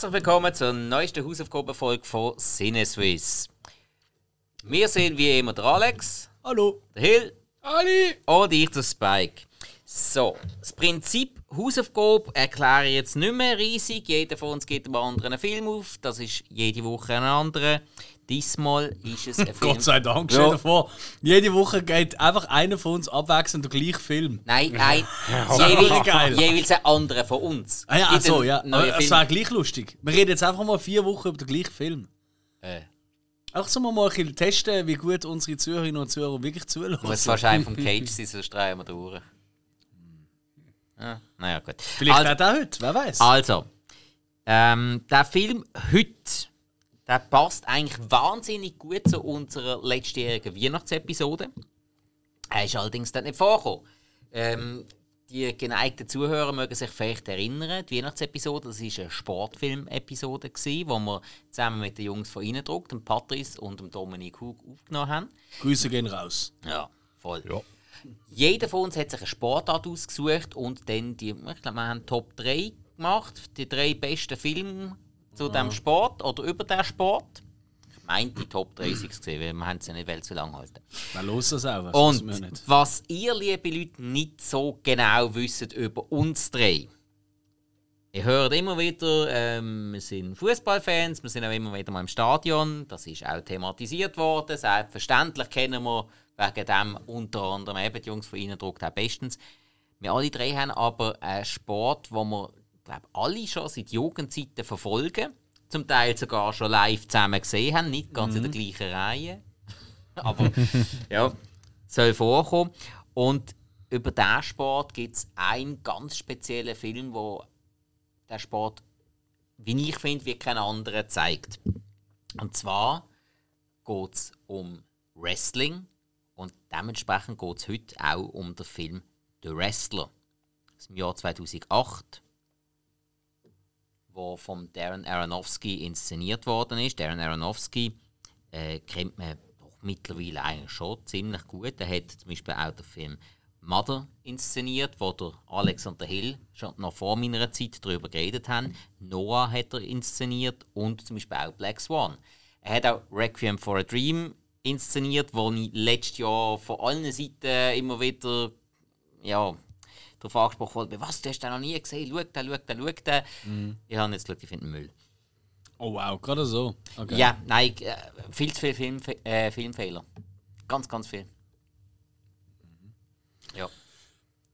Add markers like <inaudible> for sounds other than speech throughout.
Herzlich willkommen zur neuesten Hausaufgabenfolge von Sinneswiss. Wir sind wie immer der Alex, Hallo. der Hill Ali. und ich, der Spike. So, das Prinzip Hausaufgabe erkläre ich jetzt nicht mehr riesig. Jeder von uns geht einem anderen Film auf. Das ist jede Woche ein anderer. Diesmal ist es <laughs> ein Film. Gott sei Dank, Ja. stell dir vor, jede Woche geht einfach einer von uns abwechselnd der gleiche Film. Nein, <laughs> nein. wäre jeweils, <laughs> geil. jeweils ein anderer von uns. Ah ja, ach so, ja. Aber Es wäre gleich lustig. Wir reden jetzt einfach mal vier Wochen über den gleichen Film. Äh, Auch so mal ein bisschen testen, wie gut unsere Zuhörerinnen und Zuhörer wirklich zuhören. muss wahrscheinlich vom Cage sein, sonst drehen wir durch. Ja, naja, gut. Vielleicht Also- auch der heute, wer weiß. Also, ähm, der Film heute, der passt eigentlich wahnsinnig gut zu unserer letztjährigen Weihnachtsepisode. Er ist allerdings dann nicht vorgekommen. Ähm, die geneigten Zuhörer mögen sich vielleicht erinnern, die Weihnachtsepisode, das war eine Sportfilm-Episode, wo wir zusammen mit den Jungs von Innendruck, dem Patrice und dem Dominik Hug aufgenommen haben. Grüße gehen raus. Ja, voll. Jeder von uns hat sich eine Sportart ausgesucht und dann die, ich glaube, wir haben Top 3 gemacht, die drei besten Filme zu dem Sport oder über den Sport. Ich meine, die Top 3 sind es gewesen, weil wir haben es ja nicht zu lange halten. Wer los das auch? Was Und was ihr, liebe Leute, nicht so genau wisst über uns drei. Ihr hört immer wieder, ähm, wir sind Fußballfans, wir sind auch immer wieder mal im Stadion. Das ist auch thematisiert worden. Selbstverständlich kennen wir wegen dem unter anderem eben die Jungs von Innendruck auch bestens. Wir alle drei haben aber einen Sport, wo wir glaub, alle schon seit Jugendzeiten verfolgen. Zum Teil sogar schon live zusammen gesehen haben, nicht ganz in der gleichen Reihe. <laughs> aber <laughs> ja, soll vorkommen. Und über diesen Sport gibt es einen ganz speziellen Film, wo der Sport, wie ich finde, wie kein anderer zeigt. Und zwar geht es um Wrestling und dementsprechend geht es heute auch um den Film The Wrestler aus dem Jahr 2008, wo von Darren Aronofsky inszeniert worden ist. Darren Aronofsky äh, kennt man doch mittlerweile eigentlich schon ziemlich gut. Er hat zum Beispiel auch den Film Mother inszeniert, wo der Alex und der Hill schon noch vor meiner Zeit darüber geredet haben. Noah hat er inszeniert und zum Beispiel auch Black Swan. Er hat auch Requiem for a Dream inszeniert, wo ich letztes Jahr von allen Seiten immer wieder ja, darauf angesprochen wurde, was, du hast den noch nie gesehen, schau den, schau den, schau den. Ich habe jetzt geschaut, ich finde Müll. Oh wow, gerade so. Okay. Ja, nein, äh, viel zu viele Film, äh, Filmfehler. Ganz, ganz viel. Ja.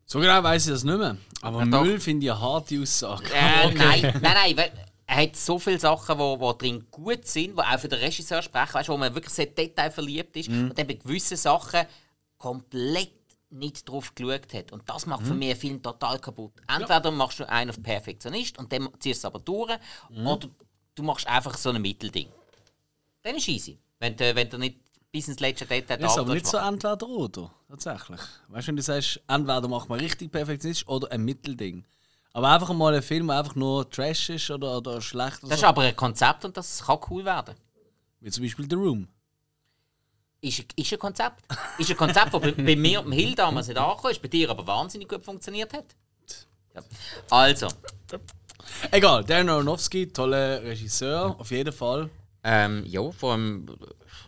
So genau weiß ich das nicht mehr. Aber Ja. Müll finde ich eine harte Aussage. Äh, <laughs> Nein, nein, nein, weil er hat so viele Sachen, die wo, wo drin gut sind, die auch für den Regisseur sprechen, weißt, wo man wirklich sehr detailverliebt ist und dann bei gewissen Sachen komplett nicht drauf geschaut hat. Und das macht für mich einen Film total kaputt. Entweder machst du einen auf Perfektionist und dann ziehst du es aber durch, oder du machst einfach so ein Mittelding. Dann ist easy. Wenn du, wenn du nicht bis ins letzte Detail Das ist aber nicht so entweder oder, tatsächlich. Weißt du, wenn du sagst, entweder macht man richtig perfektionistisch oder ein Mittelding. Aber einfach mal ein Film, der einfach nur Trash ist oder, oder schlecht oder Das ist so. aber ein Konzept und das kann cool werden. Wie zum Beispiel The Room. Ist, ein- ist ein Konzept. Ist ein Konzept, das bei, bei mir und dem Hill damals nicht angekommen ist, bei dir aber wahnsinnig gut funktioniert hat. Ja. Also, Egal, Darren Aronofsky, toller Regisseur, auf jeden Fall. ähm, ja, vor allem.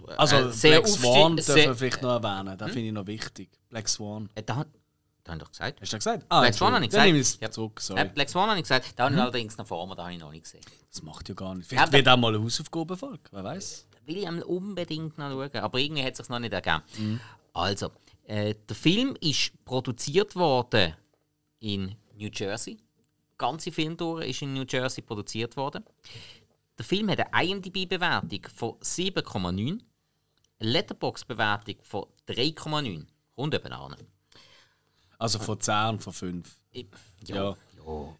äh, Also äh, sehr Black Swan dürfen wir vielleicht noch erwähnen, den finde ich noch wichtig. Black Swan. Äh, da, da habe ich doch gesagt. Hast du das gesagt? Ah, Black Swan habe ich Dann nehme ich gesagt. es Ja. zurück, Äh, sorry. Black Swan habe ich gesagt, da habe ich allerdings noch vor mir, da habe ich noch nicht gesehen. Das macht ja gar nicht. Ja, Vielleicht da- wird auch mal eine Hausaufgabenfolge, wer weiß. Will ich einmal unbedingt noch schauen, aber irgendwie hat es sich noch nicht ergeben. Mhm. Also, äh, der Film ist produziert worden in New Jersey. Die ganze Filmtour ist in New Jersey produziert worden. Der Film hat eine IMDb-Bewertung von 7,9, eine Letterbox-Bewertung von 3,9. Rund eben an. Also von 10 und von 5. Ich- Ja. ja.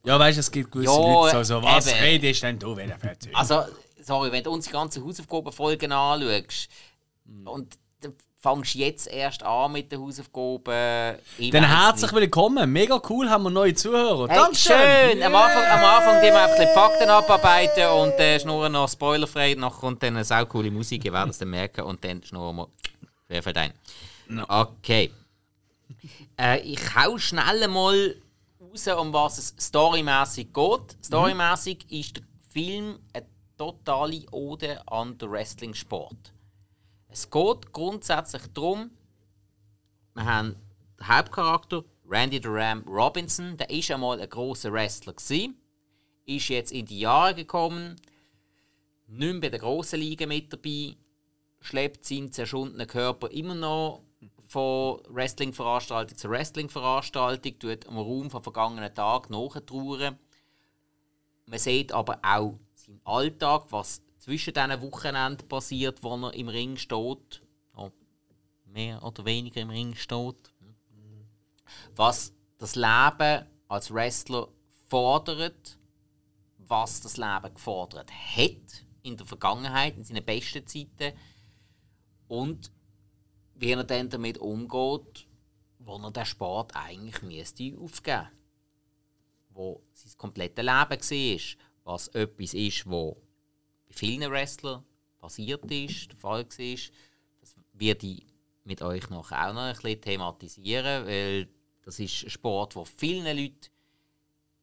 Ja, weißt du, es gibt gewisse Ja, Leute, die so, was eben. redest denn du, wenn er fertig Also, sorry, wenn du unsere ganzen Hausaufgabenfolgen anschaust und du fängst jetzt erst an mit den Hausaufgaben. ich Dann herzlich nicht. willkommen. Mega cool, haben wir neue Zuhörer. Hey, Dankeschön. schön! Am Anfang, am Anfang die wir einfach die Fakten abarbeiten und äh, schnurren noch spoilerfrei. Nachher kommt dann eine sau coole Musik, ihr werdet es dann merken. Und dann schnurren wir wer für dein. Okay. <laughs> Äh, ich hau schnell mal raus, um was es storymäßig geht. Storymäßig ist der Film eine totale Ode an den Wrestling-Sport. Es geht grundsätzlich darum, wir haben den Hauptcharakter Randy the Ram Robinson, der ist einmal ein großer Wrestler gewesen, ist jetzt in die Jahre gekommen, nicht mehr bei der grossen Liga mit dabei, schleppt seinen zerschundenen Körper immer noch von Wrestling-Veranstaltung zu Wrestling-Veranstaltung, tut am Raum von vergangenen Tagen nachtrauern. Man sieht aber auch seinen Alltag, was zwischen diesen Wochenenden passiert, wo er im Ring steht. Oh, mehr oder weniger im Ring steht. Was das Leben als Wrestler fordert, was das Leben gefordert hat in der Vergangenheit, in seinen besten Zeiten und wie er dann damit umgeht, wo er den Sport eigentlich müsste aufgeben wo sein komplettes Leben war, was etwas ist, wo bei vielen Wrestlern passiert ist, der Fall war. Das werde ich mit euch nachher auch noch ein bisschen thematisieren, weil das ist ein Sport, der vielen Leuten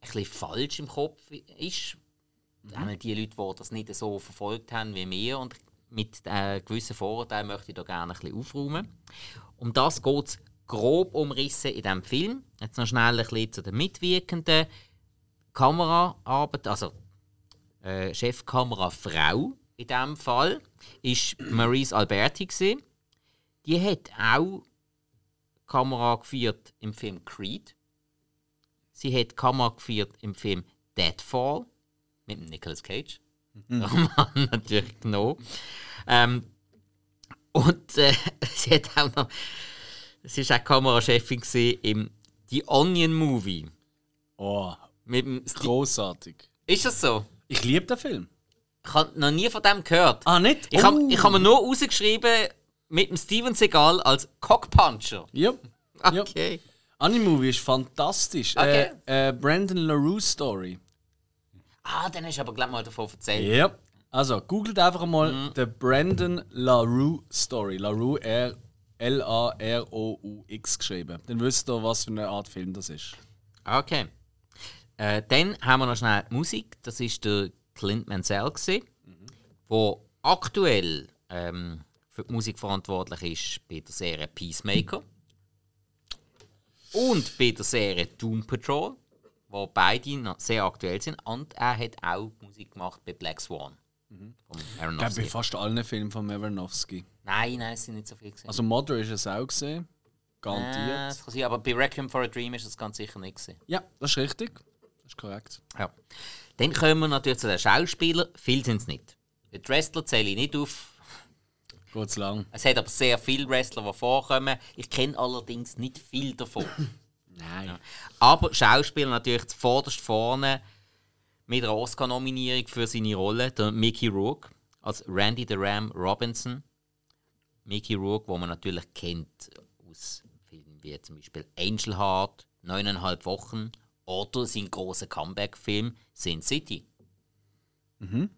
ein bisschen falsch im Kopf ist. Mhm. Die Leute, die das nicht so verfolgt haben wie wir und mit äh, gewissen Vorurteilen möchte ich da gerne ein bisschen aufräumen. Um das geht es grob umrissen in diesem Film. Jetzt noch schnell ein bisschen zu den Mitwirkenden. Kameraarbeit, also äh, Chefkamerafrau in diesem Fall, ist Maurice Alberti. Gewesen. Die hat auch Kamera geführt im Film Creed. Sie hat Kamera geführt im Film Deadfall mit Nicolas Cage. Mhm. <laughs> natürlich genommen. Ähm, und äh, <laughs> sie hat auch noch. Sie war auch Kamerachefin im The Onion Movie. Oh, mit dem großartig. Ist das so? Ich liebe den Film. Ich habe noch nie von dem gehört. Ah, nicht? Ich habe oh. hab mir nur rausgeschrieben mit dem Steven Seagal als Cockpuncher. Ja. Yep. <laughs> Okay. Yep. Anime-Movie ist fantastisch. Okay. Äh, äh, Brandon LaRue Story. Ah, den hast du aber gleich mal davon erzählt. Ja. Yep. Also, googelt einfach mal mhm. The Brandon LaRue Story. LaRue, R L-A-R-O-U-X geschrieben. Dann wisst ihr, was für eine Art Film das ist. Okay. Äh, dann haben wir noch schnell die Musik. Das ist der Clint Mansell, der mhm. aktuell ähm, für die Musik verantwortlich ist bei der Serie Peacemaker und bei der Serie Doom Patrol, wo beide noch sehr aktuell sind. Und er hat auch Musik gemacht bei Black Swan. Mhm. Ich glaube, bei fast allen Filmen von Aronofsky. Nein, nein, es sind nicht so viele gesehen. Also Mother ist es auch gesehen. Garantiert. Äh, das kann sein, aber bei Requiem for a Dream ist es ganz sicher nicht gesehen. Ja, das ist richtig. Ist korrekt. Ja. Dann kommen wir natürlich zu den Schauspielern. Viel sind es nicht. Die Wrestler zähle ich nicht auf. Geht lang. Es hat aber sehr viele Wrestler, die vorkommen. Ich kenne allerdings nicht viel davon. <laughs> Nein. Ja. Aber Schauspieler natürlich zuvorderst vorne mit einer Oscar-Nominierung für seine Rolle, der Mickey Rourke als Randy the Ram Robinson. Mickey Rourke, wo man natürlich kennt aus Filmen wie zum Beispiel Angel Heart, neuneinhalb Wochen oder sein großer Comeback-Film Sin City. Mhm.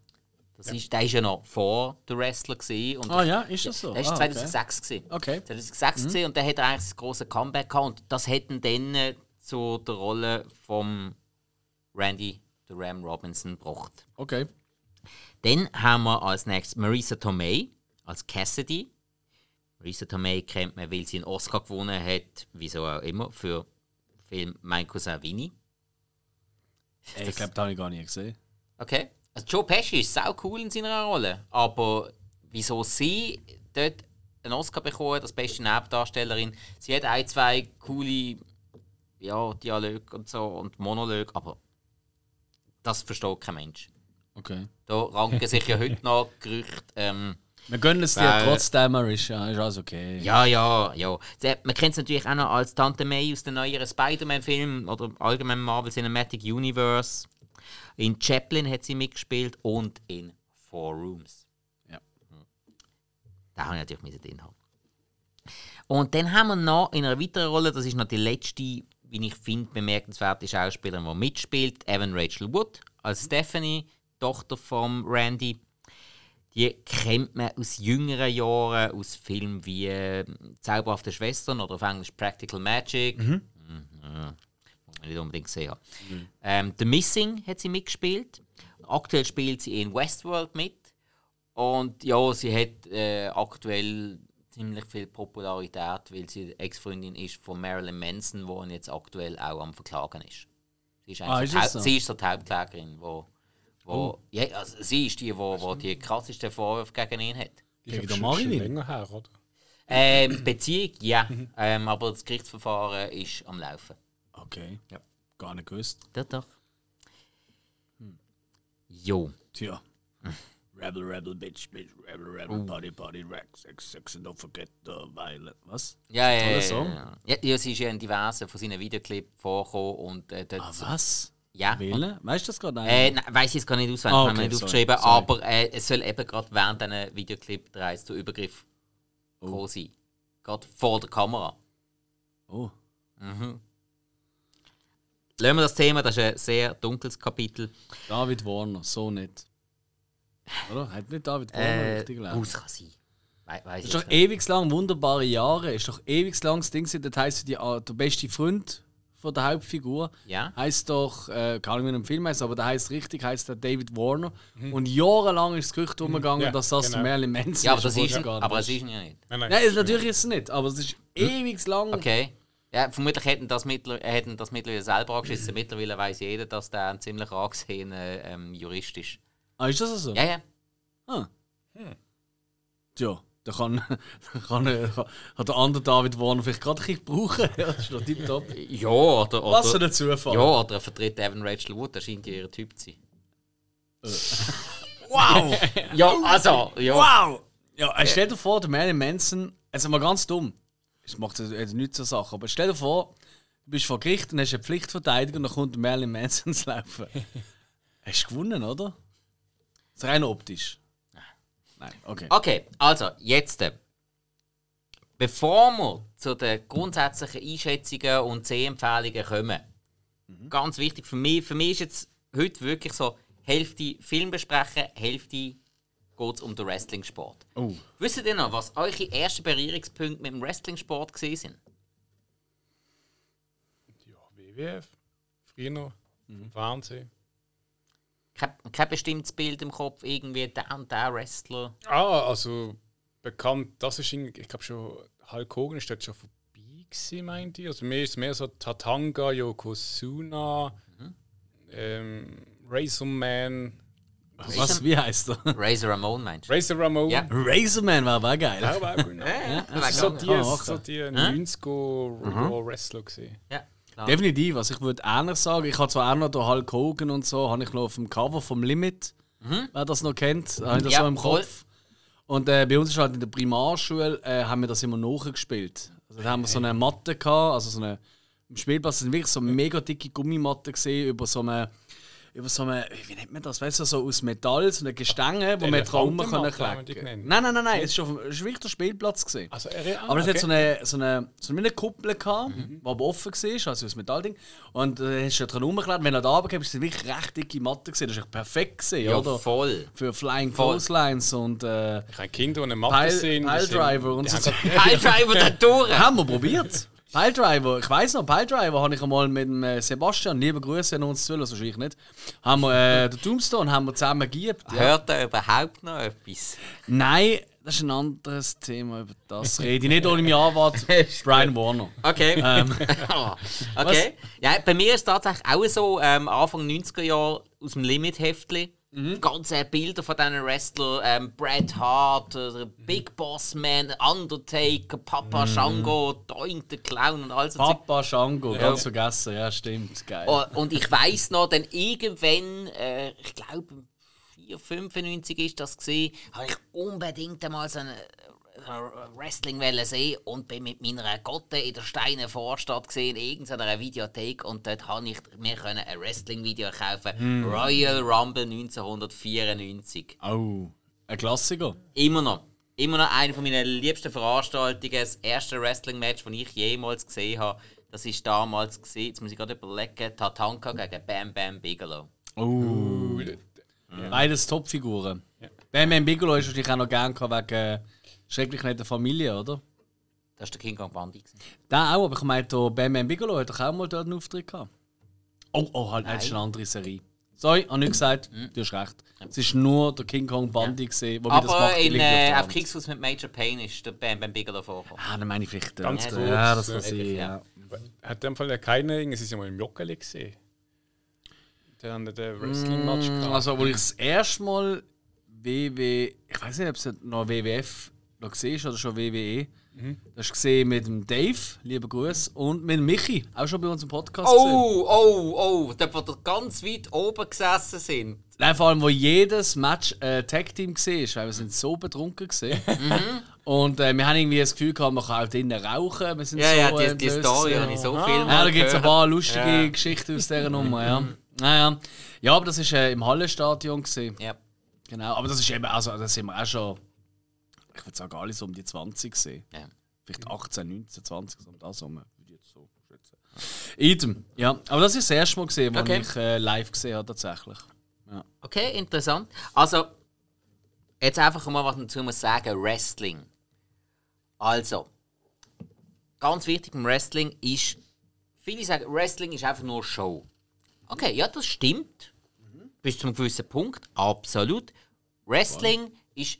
Das ja. ist, der war ja noch vor der Wrestler. Und ah ja, ist das so? Der war ah, 2006. Okay. okay. 2006 mhm. und der hat eigentlich das große Comeback gehabt. Und das hätten dann äh, zu der Rolle von Randy the Ram Robinson gebracht. Okay. Dann haben wir als nächstes Marisa Tomei als Cassidy. Marisa Tomei kennt man, weil sie einen Oscar gewonnen hat, wieso auch immer, für den Film Mein Cousin Vinny. Ich glaube, das habe ich gar nicht gesehen. Okay. Also Joe Pesci ist sau cool in seiner Rolle, aber wieso sie dort einen Oscar bekommen als beste Nebendarstellerin? Sie hat ein, zwei coole ja, Dialoge und so und Monologe, aber das versteht kein Mensch. Okay. Da ranken sich ja heute <laughs> noch Gerüchte. Ähm, wir gönnen es dir trotzdem, ist, ja, ist alles okay. Ja, ja, ja. Man kennt es natürlich auch noch als Tante May aus den neueren Spider-Man-Filmen oder allgemein Marvel Cinematic Universe. In Chaplin hat sie mitgespielt und in Four Rooms. Ja. Da habe ich natürlich drin haben. Und dann haben wir noch in einer weiteren Rolle, das ist noch die letzte, wie ich finde, bemerkenswerte Schauspielerin, die mitspielt, Evan Rachel Wood als Stephanie, Tochter von Randy. Die kennt man aus jüngeren Jahren, aus Filmen wie äh, Zauberhafte Schwestern oder auf Englisch Practical Magic. Mhm. Mhm. Ja, nicht unbedingt gesehen Mhm. Ähm, The Missing hat sie mitgespielt. aktuell spielt sie in Westworld mit. Und ja, sie hat äh, aktuell ziemlich viel Popularität, weil sie die Ex-Freundin ist von Marilyn Manson, wo jetzt aktuell auch am Verklagen ist. Sie ist, Ah, ist so, die sie ist so die Hauptklägerin, wo, wo Oh. ja, also sie ist die, wo, wo die krassesten Vorwürfe gegen ihn hat. Ist Gegen aber den schon, schon länger her, oder? Ähm, Beziehung, ja, <laughs> Mhm. ähm, aber das Gerichtsverfahren ist am Laufen. Okay. Ja. Gar nicht gewusst. Doch, doch. Jo. Tja. <laughs> Rebel, rebel, bitch, bitch, rebel, rebel, party, party, rack, sex, sex, and don't forget the violent. Was? Ja, ja, ja, ja. ja, ja. Sie ist ja in diversen von seinen Videoclips vorgekommen und äh, dort. Ah, was? Ja. Wählen? Weißt du das gerade? Äh, nein, weiß ich jetzt gar nicht auswendig, Ah, haben okay, wir nicht sorry, aufgeschrieben, sorry. aber äh, es soll eben gerade während diesen Videoclip der zu Übergriff Oh. sein. Gerade vor der Kamera. oh. Lassen wir das Thema, das ist ein sehr dunkles Kapitel. David Warner, so nicht. Oder? Hat nicht David Warner Äh, richtig gelesen? es kann sein. We weiss Das ich ist doch ewig lang, wunderbare Jahre. Ist doch ewig lang das Ding, das heisst, die, ah, der beste Freund von der Hauptfigur Ja. heißt doch, äh, keine Ahnung, wie er im Film heißt, aber der heißt richtig, heißt der David Warner. Und jahrelang ist das Gerücht umgegangen, Ja, dass das genau. Marilyn Manson Ja, aber das ist, es ihn, gar nicht aber es ist. ihn ja nicht. Nein, nein. Nein, ist natürlich ist es nicht, aber es ist ewig lang. Okay. Ja, vermutlich hätten das, mittler, äh, hätten das mittlerweile selber angeschissen. Mittlerweile weiß jeder, dass der ein ziemlich angesehener ähm, Jurist ist. Ah, ist das so? Ja, ja. Ah. Tja, da kann, da kann, äh, kann der andere David Warner vielleicht gerade ein brauchen. Ja, das ist doch tipptopp. Ja, oder. oder für ein Zufall. Ja, oder er vertritt Evan Rachel Wood, das scheint ja ihr Typ zu sein. <laughs> Wow! Ja, also, ja. wow! Ja, äh, stell dir vor, der Marilyn Manson, also mal ganz dumm, es macht jetzt nicht so Sachen, aber stell dir vor, du bist vor Gericht und hast eine Pflichtverteidigung und dann kommt der Marilyn Manson zu laufen. <laughs> hast du gewonnen, oder? Das ist rein optisch. Nein, okay. Okay, also, jetzt. äh, Bevor wir zu den grundsätzlichen Einschätzungen und Sehempfehlungen kommen, ganz wichtig für mich, für mich ist jetzt heute wirklich so, Hälfte Film besprechen, Hälfte geht es um den Wrestling-Sport. Oh. Wisst ihr noch, was eure ersten Berührungspunkte mit dem Wrestling-Sport gewesen sind? Ja, WWF. Früher. Im Fernsehen. Kein, kein bestimmtes Bild im Kopf, irgendwie der und der Wrestler. Ah, also bekannt, das ist, irgendwie- ich glaube schon, Hulk Hogan ist dort schon vorbei gewesen, meint ihr? Also mir ist mehr so Tatanga, Yokozuna, ähm, Razor Man, Was, wie heißt er? Razor Ramon meinst du? Razor Ramon. Ja. Razorman war aber geil. Ja, auch genau. Ja, Das ist so ja, die, man so die 90er Raw Wrestler gesehen. ja, klar. Definitiv. Also ich würde ähnlich sagen, ich habe zwar auch noch den Hulk Hogan und so, habe ich noch auf dem Cover vom Limit, wer das noch kennt, habe ich das Ja, so im voll. Kopf. Und äh, bei uns ist halt in der Primarschule, äh, haben wir das immer nachgespielt. Also da haben wir so eine Matte gehabt, also so eine, im Spielplatz sind wirklich so mega dicke Gummimatte gesehen über so eine über so eine, wie nennt man das, weißt du, so aus Metall, so eine Gestänge, wo man dran die klecken. Nein, nein, nein, nein, es ist schon es ist wirklich der Spielplatz gesehen. Also, er, Aber es okay. hat so eine, so eine, so eine Kuppel gehabt, Mhm. die aber offen war, also ein Metallding. Und äh, hast du dran rumgeklebt. Wenn er da runterkam, ist es wirklich recht dicke Matte gesehen. Das ist echt perfekt gesehen, ja, oder? voll. Für Flying. Clotheslines und äh, Ich habe Kinder, die eine Matte Pile, Pile sind- Driver und so. grad- <laughs> Piledriver der Tore! haben wir probiert. Pile Driver, ich weiss noch, Pile Driver habe ich einmal mit dem äh, Sebastian, liebe Grüße an uns zu, also wahrscheinlich nicht, haben wir äh, den Tombstone haben wir zusammen geübt. Ja. Hört er überhaupt noch etwas? Nein, das ist ein anderes Thema, über das rede ich nicht ohne mich Anwalt, <laughs> Brian Warner. Okay. Ähm. <laughs> okay. Ja, bei mir ist es tatsächlich auch so, ähm, Anfang 90er Jahre aus dem Limit-Heftli. Mhm. Die ganzen Bilder von diesen Wrestlern, ähm, Bret Hart, äh, Big Boss Man, Undertaker, Papa Shango, Doink the Clown und all so Zeug. Papa Shango, ganz vergessen, ja stimmt, geil. Und ich weiss noch, dann irgendwann, äh, ich glaube 495 ist das gesehen, habe ich unbedingt einmal so eine äh, Wrestling sehen und bin mit meiner Gotte in der Steine Vorstadt gesehen, in irgendeiner Videothek und dort habe ich mir können ein Wrestling Video kaufen, Royal Rumble 1994. Oh, ein Klassiker. Immer noch. Immer noch eine von meiner liebsten Veranstaltungen. Das erste Wrestling-Match, das ich jemals gesehen habe. Das ist damals gesehen. Jetzt muss ich gerade überlegen. Tatanka gegen Bam Bam Bigelow. Oh. Beides Topfiguren. Bam Bam Bigelow ist wahrscheinlich auch noch gern gehabt wegen schrecklich netter Familie, oder? Das war der King Kong Bundy. gewesen. Der auch, aber ich meine, der Bam Bam Bigelow hat doch auch mal dort einen Auftritt gehabt. Oh, oh, halt, das ist eine andere Serie. Sorry, habe nicht gesagt, Mhm. du hast recht. Es ist nur der King Kong Bundy gesehen, wo wieder das Aber macht, in äh, auf. Kriegsfuß mit Major Payne ist der Bam Bam Bigelow vorgekommen. Ah, dann meine ich vielleicht. Ganz äh, kurz, Ja, das kann äh, sein, ja. ja. Hat in dem Fall ja keine, es ist ja mal im Joggeli gesehen. Der hat den Wrestling-Match gehabt. Also, wo ich das erste Mal WW, ich weiß nicht, ob es noch WWF noch gesehen oder schon WWE. Das hast du gesehen mit dem Dave, lieber Gruß, und mit Michi, auch schon bei uns im Podcast. gesehen. Oh, oh, oh, dort, wo ihr ganz weit oben gesessen sind. Nein, vor allem, wo jedes Match äh, Tag Team war, weil wir sind so betrunken gesehen. <laughs> Und äh, wir haben irgendwie das Gefühl gehabt, man kann auch drinnen rauchen. Wir sind Ja, so, ja, äh, die, die entlöst Story habe ich so Ah. viel Ja, mal da gibt es ein paar lustige Ja. Geschichten aus dieser <laughs> Nummer, ja. Naja. Ja, aber das war äh, im Hallenstadion. Gewesen. Ja. Genau, aber das ist eben, also das sind wir auch schon, ich würde sagen, alles um die 20 gesehen. Ja. Vielleicht 18, 19, 20, so um das herum, würde ich jetzt so schätzen. Idem, ja. Aber das ist das erste Mal gesehen, wo Okay. ich äh, live gesehen habe, tatsächlich. Okay, interessant. Also, jetzt einfach mal was dazu muss sagen: Wrestling. Also, ganz wichtig beim Wrestling ist, viele sagen, Wrestling ist einfach nur Show. Okay, ja, das stimmt. Bis zu einem gewissen Punkt, absolut. Wrestling ist,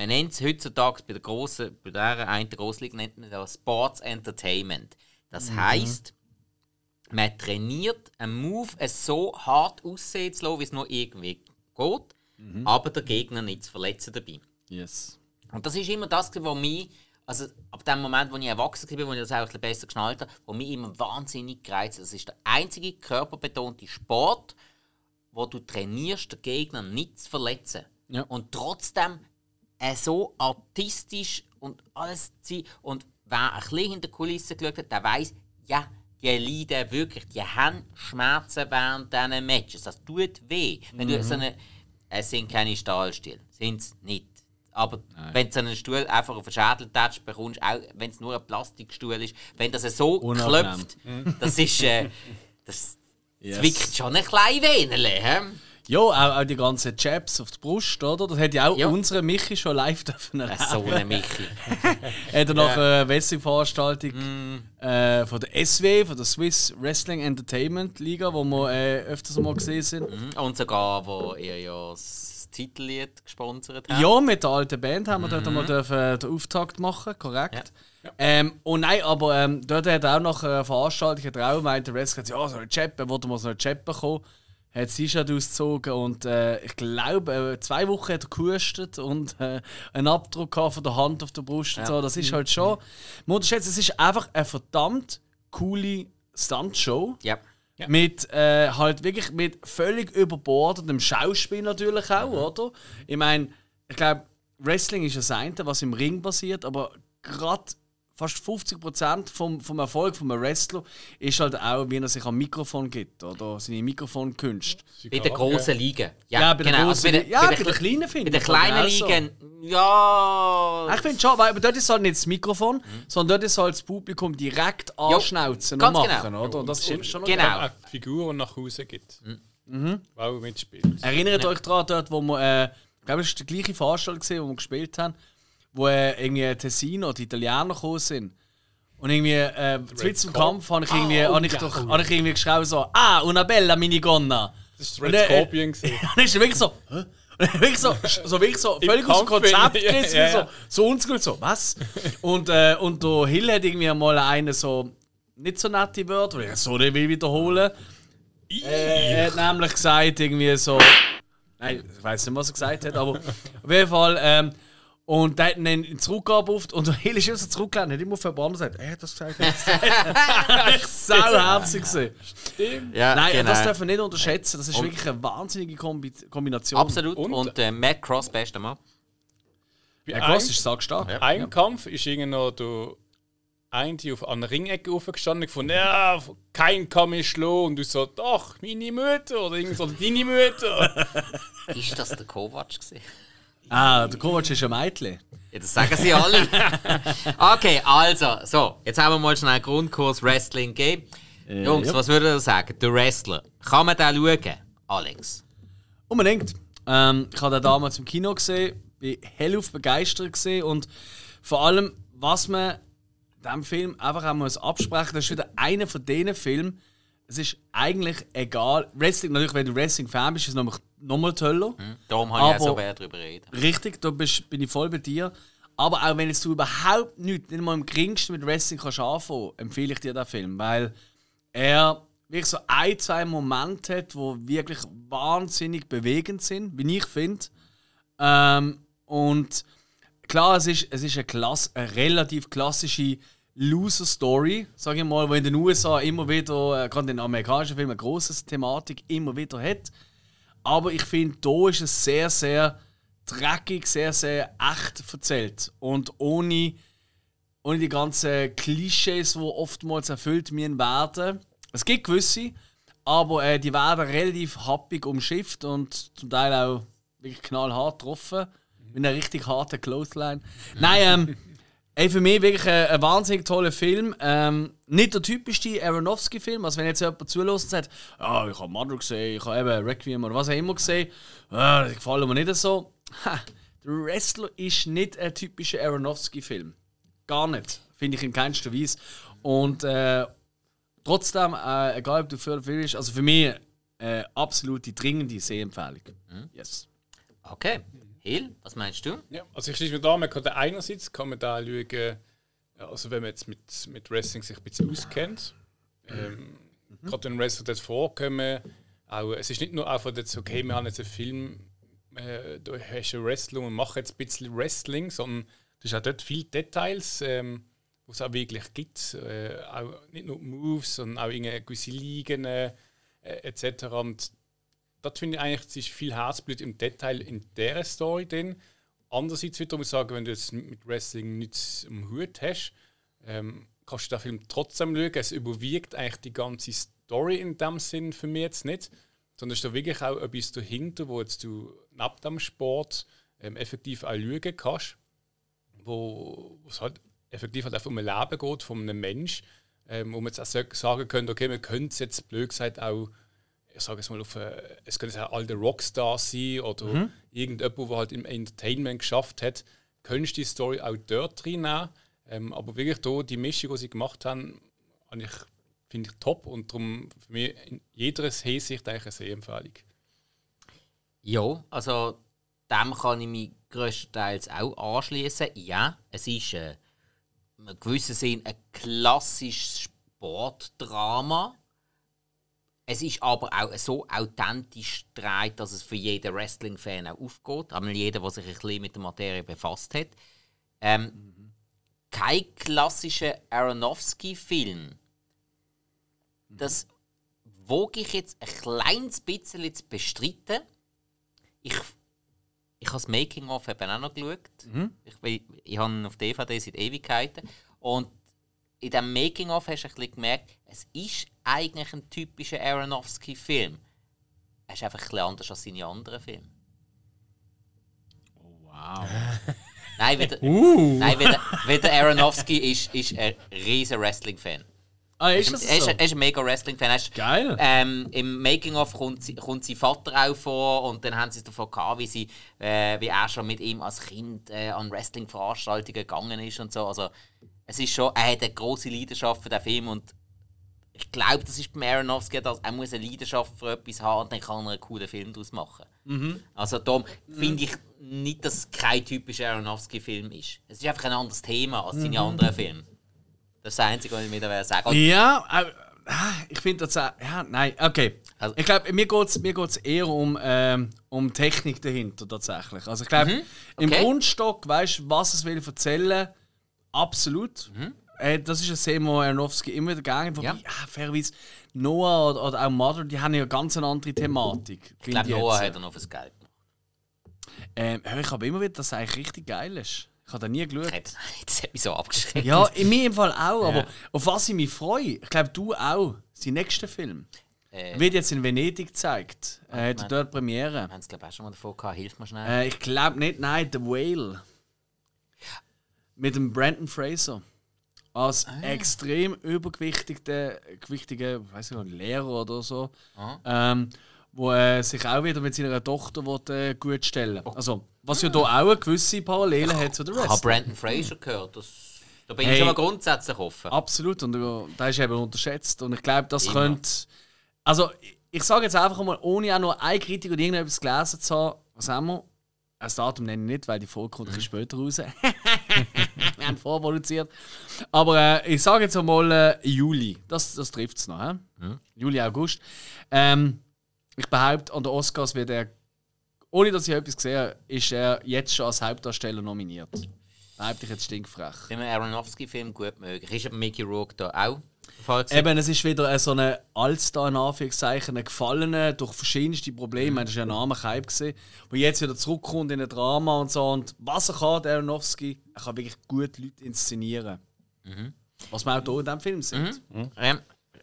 man nennt es heutzutage bei der grossen, bei der einen der grossen Liga nennt man das Sports Entertainment. Das heisst, man trainiert einen Move es so hart aussehen zu lassen, wie es nur irgendwie geht, aber der Gegner nicht zu verletzen dabei. Yes. Und das ist immer das, was mich, also ab dem Moment, wo ich erwachsen war, wo ich das auch ein bisschen besser geschnallt habe, wo mich immer wahnsinnig gereizt hat. Das ist der einzige körperbetonte Sport, wo du trainierst, den Gegner nicht zu verletzen. Ja. Und trotzdem äh, so artistisch und alles zu sein. Und wer ein bisschen hinter der Kulisse geschaut hat, der weiß, ja, die leiden wirklich, die haben Schmerzen während diesen Matches. Das tut weh. Wenn du so eine, es sind keine Stahlstühle, sind es nicht. Aber wenn du so einen Stuhl einfach auf den Schädel tätschst, bekommst auch wenn es nur ein Plastikstuhl ist, wenn das so Unangenehm. klopft, das ist, äh, das <laughs> Yes. zwickt schon ein klein wenig. Ja, auch, auch die ganzen Jabs auf die Brust, oder? Das hat ja auch Ja. unsere Michi schon live <laughs> dürfen erleben. So eine Michi. <laughs> Hat er nach einer Wrestling-Veranstaltung äh, von der SW, von der Swiss Wrestling Entertainment Liga, wo wir äh, öfters mal gesehen sind. Mhm. Und sogar, wo ihr ja das Titellied gesponsert habt. Ja, mit der alten Band haben wir dort einmal dürfen, den Auftakt machen, korrekt. Ähm, und nein, aber ähm, dort hat er auch nach einer Veranstaltung hat er auch gemeint, der Wrestler gesagt, ja, so eine Chappe, wollte mal so eine Chappe kommen. Hat das T-Shirt ausgezogen und äh, ich glaube, äh, zwei Wochen hat er gehustet und äh, einen Abdruck von der Hand auf der Brust und so. Das ist halt schon. Man unterschätzt, es ist einfach eine verdammt coole Stuntshow. Ja. Mit äh, halt wirklich mit völlig überbordetem Schauspiel natürlich auch, oder? Ich meine, ich glaube, Wrestling ist das eine, was im Ring passiert, aber gerade fast 50% vom, vom Erfolg von einem Wrestler ist halt auch, wie er sich am Mikrofon gibt, oder seine Mikrofonkünste. Bei den grossen Ligen. Ja, bei den genau. bei den, Li- ja, bei bei den den Kle- kleinen finde Bei aber kleinen auch so. Ligen, ja. Ich finde schon, weil aber dort ist halt nicht das Mikrofon, sondern dort ist halt das Publikum direkt anschnauzen und ganz machen, genau. oder? Und das ist schon Genau. die Figur, die nach Hause geht. Mhm. Auch mitspielt. Erinnert euch daran, dort, wo wir, äh, ich glaube, es war die gleiche Veranstaltung, wo wir gespielt haben, wo äh, irgendwie Tessino, die Italiener gekommen sind. Und irgendwie, äh, Witz im Kampf, habe ich, irgendwie, Ah, oh, hab ich, ja, doch, oh, ich irgendwie geschrieben so, ah, una bella minigonna. Das war Red er- Scorpion. <laughs> Und dann ist er wirklich so, hä? Wirklich so, <laughs> so, wirklich so völlig aus dem Konzept gerissen, ja, so, ja. so ungut, so, was? Und, äh, und der Hill hat irgendwie mal einen so, nicht so nette Wörter, die ich so nicht will wiederholen. Äh, er hat nämlich gesagt, irgendwie so, nein, ich weiß nicht, was er gesagt hat, aber auf jeden Fall, ähm, und der hat ihn dann zurückgerufen und der Hill ist immer so zurückgelehnt, hat immer und er hat das gesagt, er hat das gesagt. <laughs> Echt sauherzig gewesen. ja, Nein, genau. das darf man nicht unterschätzen. Das ist Und- wirklich eine wahnsinnige Kombi Kombination. Absolut. Und- Und, äh, Matt Cross, bester Mann. Ja, einem- Cross ist sackstark. Ja. Ein Kampf ist irgendwie noch eine die auf an der Ringecke aufgestanden von ja, kein kann mich schlagen und du so, doch, meine Mutter oder irgendwie so, deine Mutter. <laughs> Ist das der Kovac gewesen? Ah, der Kovac ist ein Mädchen. Ja, das sagen sie alle. <laughs> okay, also, so, jetzt haben wir mal schnell einen Grundkurs Wrestling gegeben. Jungs, ja. was würdet ihr sagen? Der Wrestler. Kann man den schauen? Alex. Unbedingt. Ähm, ich habe den damals im Kino gesehen, bin hellauf begeistert gesehen und vor allem, was man diesem Film einfach auch muss absprechen, das ist wieder einer von diesen Filmen. es ist eigentlich egal. Wrestling, natürlich, wenn du Wrestling-Fan bist, ist es nochmal noch mal toller. Hm? Darum habe ich auch so wer darüber reden. Richtig, da bist, bin ich voll bei dir. Aber auch wenn jetzt du überhaupt nichts, nicht mal im geringsten mit Wrestling kannst anfangen, empfehle ich dir den Film, weil er wirklich so ein, zwei Momente hat, wo wirklich wahnsinnig bewegend sind, wie ich finde. Ähm, und klar, es ist, es ist eine, Klasse, eine relativ klassische Loser-Story, sage ich mal, wo in den USA immer wieder, äh, gerade in den amerikanischen Filmen, eine große Thematik immer wieder hat. Aber ich finde, da ist es sehr, sehr dreckig, sehr, sehr echt erzählt. Und ohne, ohne die ganzen Klischees, die oftmals erfüllt werden. Es gibt gewisse, aber äh, die werden relativ happig umschifft und zum Teil auch wirklich knallhart getroffen. Mit einer richtig harten Clothesline. Nein, ähm, ey, für mich wirklich ein, ein wahnsinnig toller Film. Ähm, nicht der typischste Aronofsky-Film. Also, wenn jetzt jemand zulässt und sagt, ah, ich habe Mother gesehen, ich habe eben Requiem oder was auch immer gesehen, ah, das gefällt mir nicht so. Ha, der Wrestler ist nicht ein typischer Aronofsky-Film. Gar nicht. Finde ich in keinster Weise. Und äh, trotzdem, äh, egal ob du für oder für bist, also für mich äh, absolute dringende Sehempfehlung. Yes. Okay. Hill, was meinst du? Ja, also ich schließe mir da, man kann da einerseits kann man da schauen, also wenn man jetzt mit, mit Wrestling sich ein bisschen auskennt, ähm, gerade wenn Wrestler das vorkommen, auch, es ist nicht nur einfach jetzt, okay, wir haben jetzt einen Film, äh, da hast du eine Wrestling und machen jetzt ein bisschen Wrestling, sondern du hast auch dort viele Details, ähm, wo es auch wirklich gibt, äh, auch nicht nur Moves, sondern auch gewisse Ligen äh, etc. Und das finde ich eigentlich, es ist viel Herzblut im Detail in dieser Story drin. Andererseits wiederum sagen, wenn du jetzt mit Wrestling nichts am Hut hast, ähm, kannst du den Film trotzdem schauen. Es überwiegt eigentlich die ganze Story in dem Sinn für mich jetzt nicht, sondern es ist da wirklich auch etwas dahinter, wo jetzt du neben dem Sport ähm, effektiv auch schauen kannst, wo es halt effektiv halt einfach um ein Leben geht von einem Mensch, ähm, wo man jetzt auch sagen könnte, okay, man könnte es jetzt blöd gesagt auch ich sage es mal, auf, äh, es könnte ein alter Rockstar sein oder irgendjemand, der halt im Entertainment geschafft hat, könntest du die Story auch dort reinnehmen. Ähm, aber wirklich da, die Mischung, die sie gemacht haben, finde ich top und darum für mich in jeder Hinsicht eigentlich eine Sehempfehlung. Ja, also dem kann ich mich größtenteils auch anschließen. Ja, es ist äh, in gewissen Sinn ein klassisches Sportdrama. Es ist aber auch so authentisch gedreht, dass es für jeden Wrestling-Fan auch aufgeht. Einmal jeder, der sich ein bisschen mit der Materie befasst hat. Ähm, Kein klassischer Aronofsky-Film. Das wage ich jetzt ein kleines bisschen zu bestreiten. Ich, ich habe das Making-of eben auch noch geschaut. Ich, bin- ich habe ihn auf DVD seit Ewigkeiten. Und in diesem Making-of hast du ein bisschen gemerkt, es ist eigentlich ein typischer Aronofsky-Film. Er ist einfach ein bisschen anders als seine anderen Filme. Wow. <laughs> Nein, weil der, nein, weil der, weil der Aronofsky ist, ist ein riesen Wrestling-Fan. Ah, Er ist das er ist, so? er ist ein mega Wrestling-Fan. Geil. Ähm, Im Making-of kommt, kommt sein Vater auch vor und dann haben sie davon gehabt, wie, sie, äh, wie er schon mit ihm als Kind äh, an Wrestling-Veranstaltungen gegangen ist und so. Also, es ist schon, er hat eine große Leidenschaft für den Film und ich glaube, das ist beim Aronofsky, dass er muss eine Leidenschaft für etwas haben und dann kann er einen coolen Film daraus machen. Also darum finde ich nicht, dass es kein typischer Aronofsky-Film ist. Es ist einfach ein anderes Thema als seine anderen Filme. Das ist das Einzige, was ich mir da sagen will. Ja, äh, ah, ich finde das auch. Ja, nein, okay. Also- ich glaube, mir geht es mir geht's eher um, ähm, um Technik dahinter tatsächlich. Also ich glaube, im okay. Grundstock, weißt du, was es will erzählen, absolut. Äh, das ist ein Thema, Aronofsky immer wieder gegangen. Wobei, Ja. ja. fairerweise, Noah oder, oder auch Mother, die haben ja ganz eine andere Thematik. ich glaube, Noah hat er noch fürs Geld gemacht. Ähm, ich aber immer wieder, dass es eigentlich richtig geil ist. Ich habe da nie geschaut. Hätte- <laughs> Das hat mich so abgeschreckt. Ja, in meinem Fall auch, aber auf was ich mich freue, ich glaube, du auch, sein nächster Film. Äh, Wird jetzt in Venedig gezeigt. Äh, hat dort Premiere. wir haben es, glaube ich, auch schon mal davon gehabt. Hilf mir schnell. Äh, ich glaube nicht, nein, The Whale. Mit dem Brandon Fraser. Als Ah. extrem übergewichtiger, gewichtiger, weiß ich nicht, Lehrer oder so. Ah. Ähm, wo äh, sich auch wieder mit seiner Tochter will, äh, gut stellen Oh. Also, was ja da auch eine gewisse Parallele hat zu der ich habe Rest. Brandon Fraser gehört. Das, Da bin Hey. ich schon mal grundsätzlich offen. Absolut, und das ist eben unterschätzt. Und ich glaube, das Immer. könnte. Also, ich, ich sage jetzt einfach mal, ohne auch nur eine Kritik oder irgendetwas gelesen zu haben, was haben wir? Ein Datum nenne ich nicht, weil die Folge kommt bisschen später raus. <laughs> wir haben vorproduziert. Aber äh, ich sage jetzt einmal äh, Juli. Das, das trifft es noch. He? Juli, August. Ähm, ich behaupte, an den Oscars wird er, ohne dass ich etwas gesehen habe, ist er jetzt schon als Hauptdarsteller nominiert. Behaupte ich jetzt stinkfrech. Wenn man Aronofsky-Film gut mögen. Ist aber Mickey Rourke da auch? Eben, es ist wieder so ein Allstar in Anführungszeichen, ein Gefallener durch verschiedenste Probleme. Das war ja ein Name Hype, gewesen, wo jetzt wieder zurückkommt in ein Drama und so. Und was er kann, der Aronofsky, er kann wirklich gut Leute inszenieren. Was wir auch hier in diesem Film sieht. Ähm,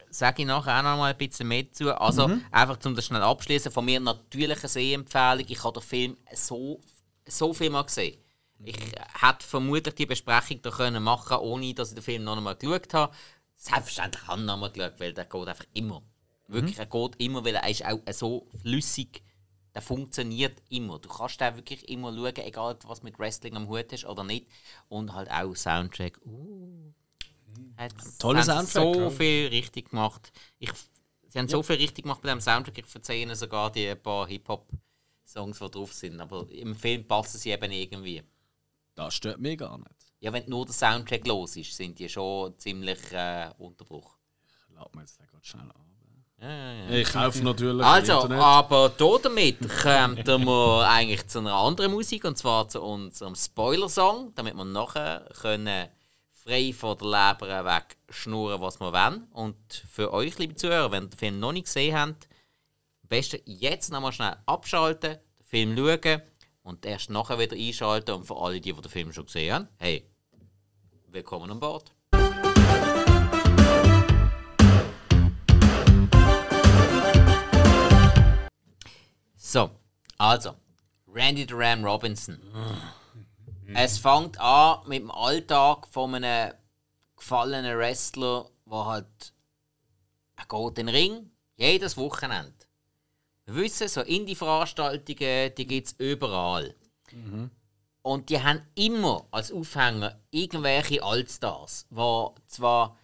sage ich nachher auch noch mal ein bisschen mehr dazu. Also, einfach um das schnell abschließen, von mir natürlich eine Sehempfehlung. Ich habe den Film so, so viel mal gesehen. Ich hätte vermutlich die Besprechung da können machen ohne dass ich den Film noch einmal geschaut habe. Selbstverständlich habe ich noch einmal geschaut, weil der geht einfach immer. Wirklich, er geht immer, weil er ist auch so flüssig. Der funktioniert immer. Du kannst den wirklich immer schauen, egal was mit Wrestling am Hut hast oder nicht. Und halt auch Soundtrack. Uh, hat, Toller haben Soundtrack, So ja. viel richtig gemacht. Ich, sie haben so viel richtig gemacht bei dem Soundtrack. Ich verzeihe ihnen sogar die paar Hip-Hop-Songs, die drauf sind. Aber im Film passen sie eben irgendwie. Das stört mich gar nicht. Ja, wenn nur der Soundtrack los ist, sind die schon ziemlich äh, Unterbruch. Lass mir jetzt den gerade schnell an. Ja, ja, ja. Ich kaufe natürlich Also, Internet. aber damit kommen wir <laughs> eigentlich zu einer anderen Musik und zwar zu unserem Spoiler-Song, damit wir nachher können frei von der Leber weg schnurren, was wir wollen. Und für euch, liebe Zuhörer, wenn ihr den Film noch nicht gesehen habt, am besten jetzt nochmal schnell abschalten, den Film schauen und erst nachher wieder einschalten. Und für alle, die, die den Film schon gesehen haben, hey, willkommen an Bord. So, also, Randy the Ram Robinson. Es fängt an mit dem Alltag von einem gefallenen Wrestler, der halt. Er geht in den Ring, jedes Wochenende. Wissen, so Indie-Veranstaltungen, die gibt es überall. Und die haben immer als Aufhänger irgendwelche Allstars, die zwar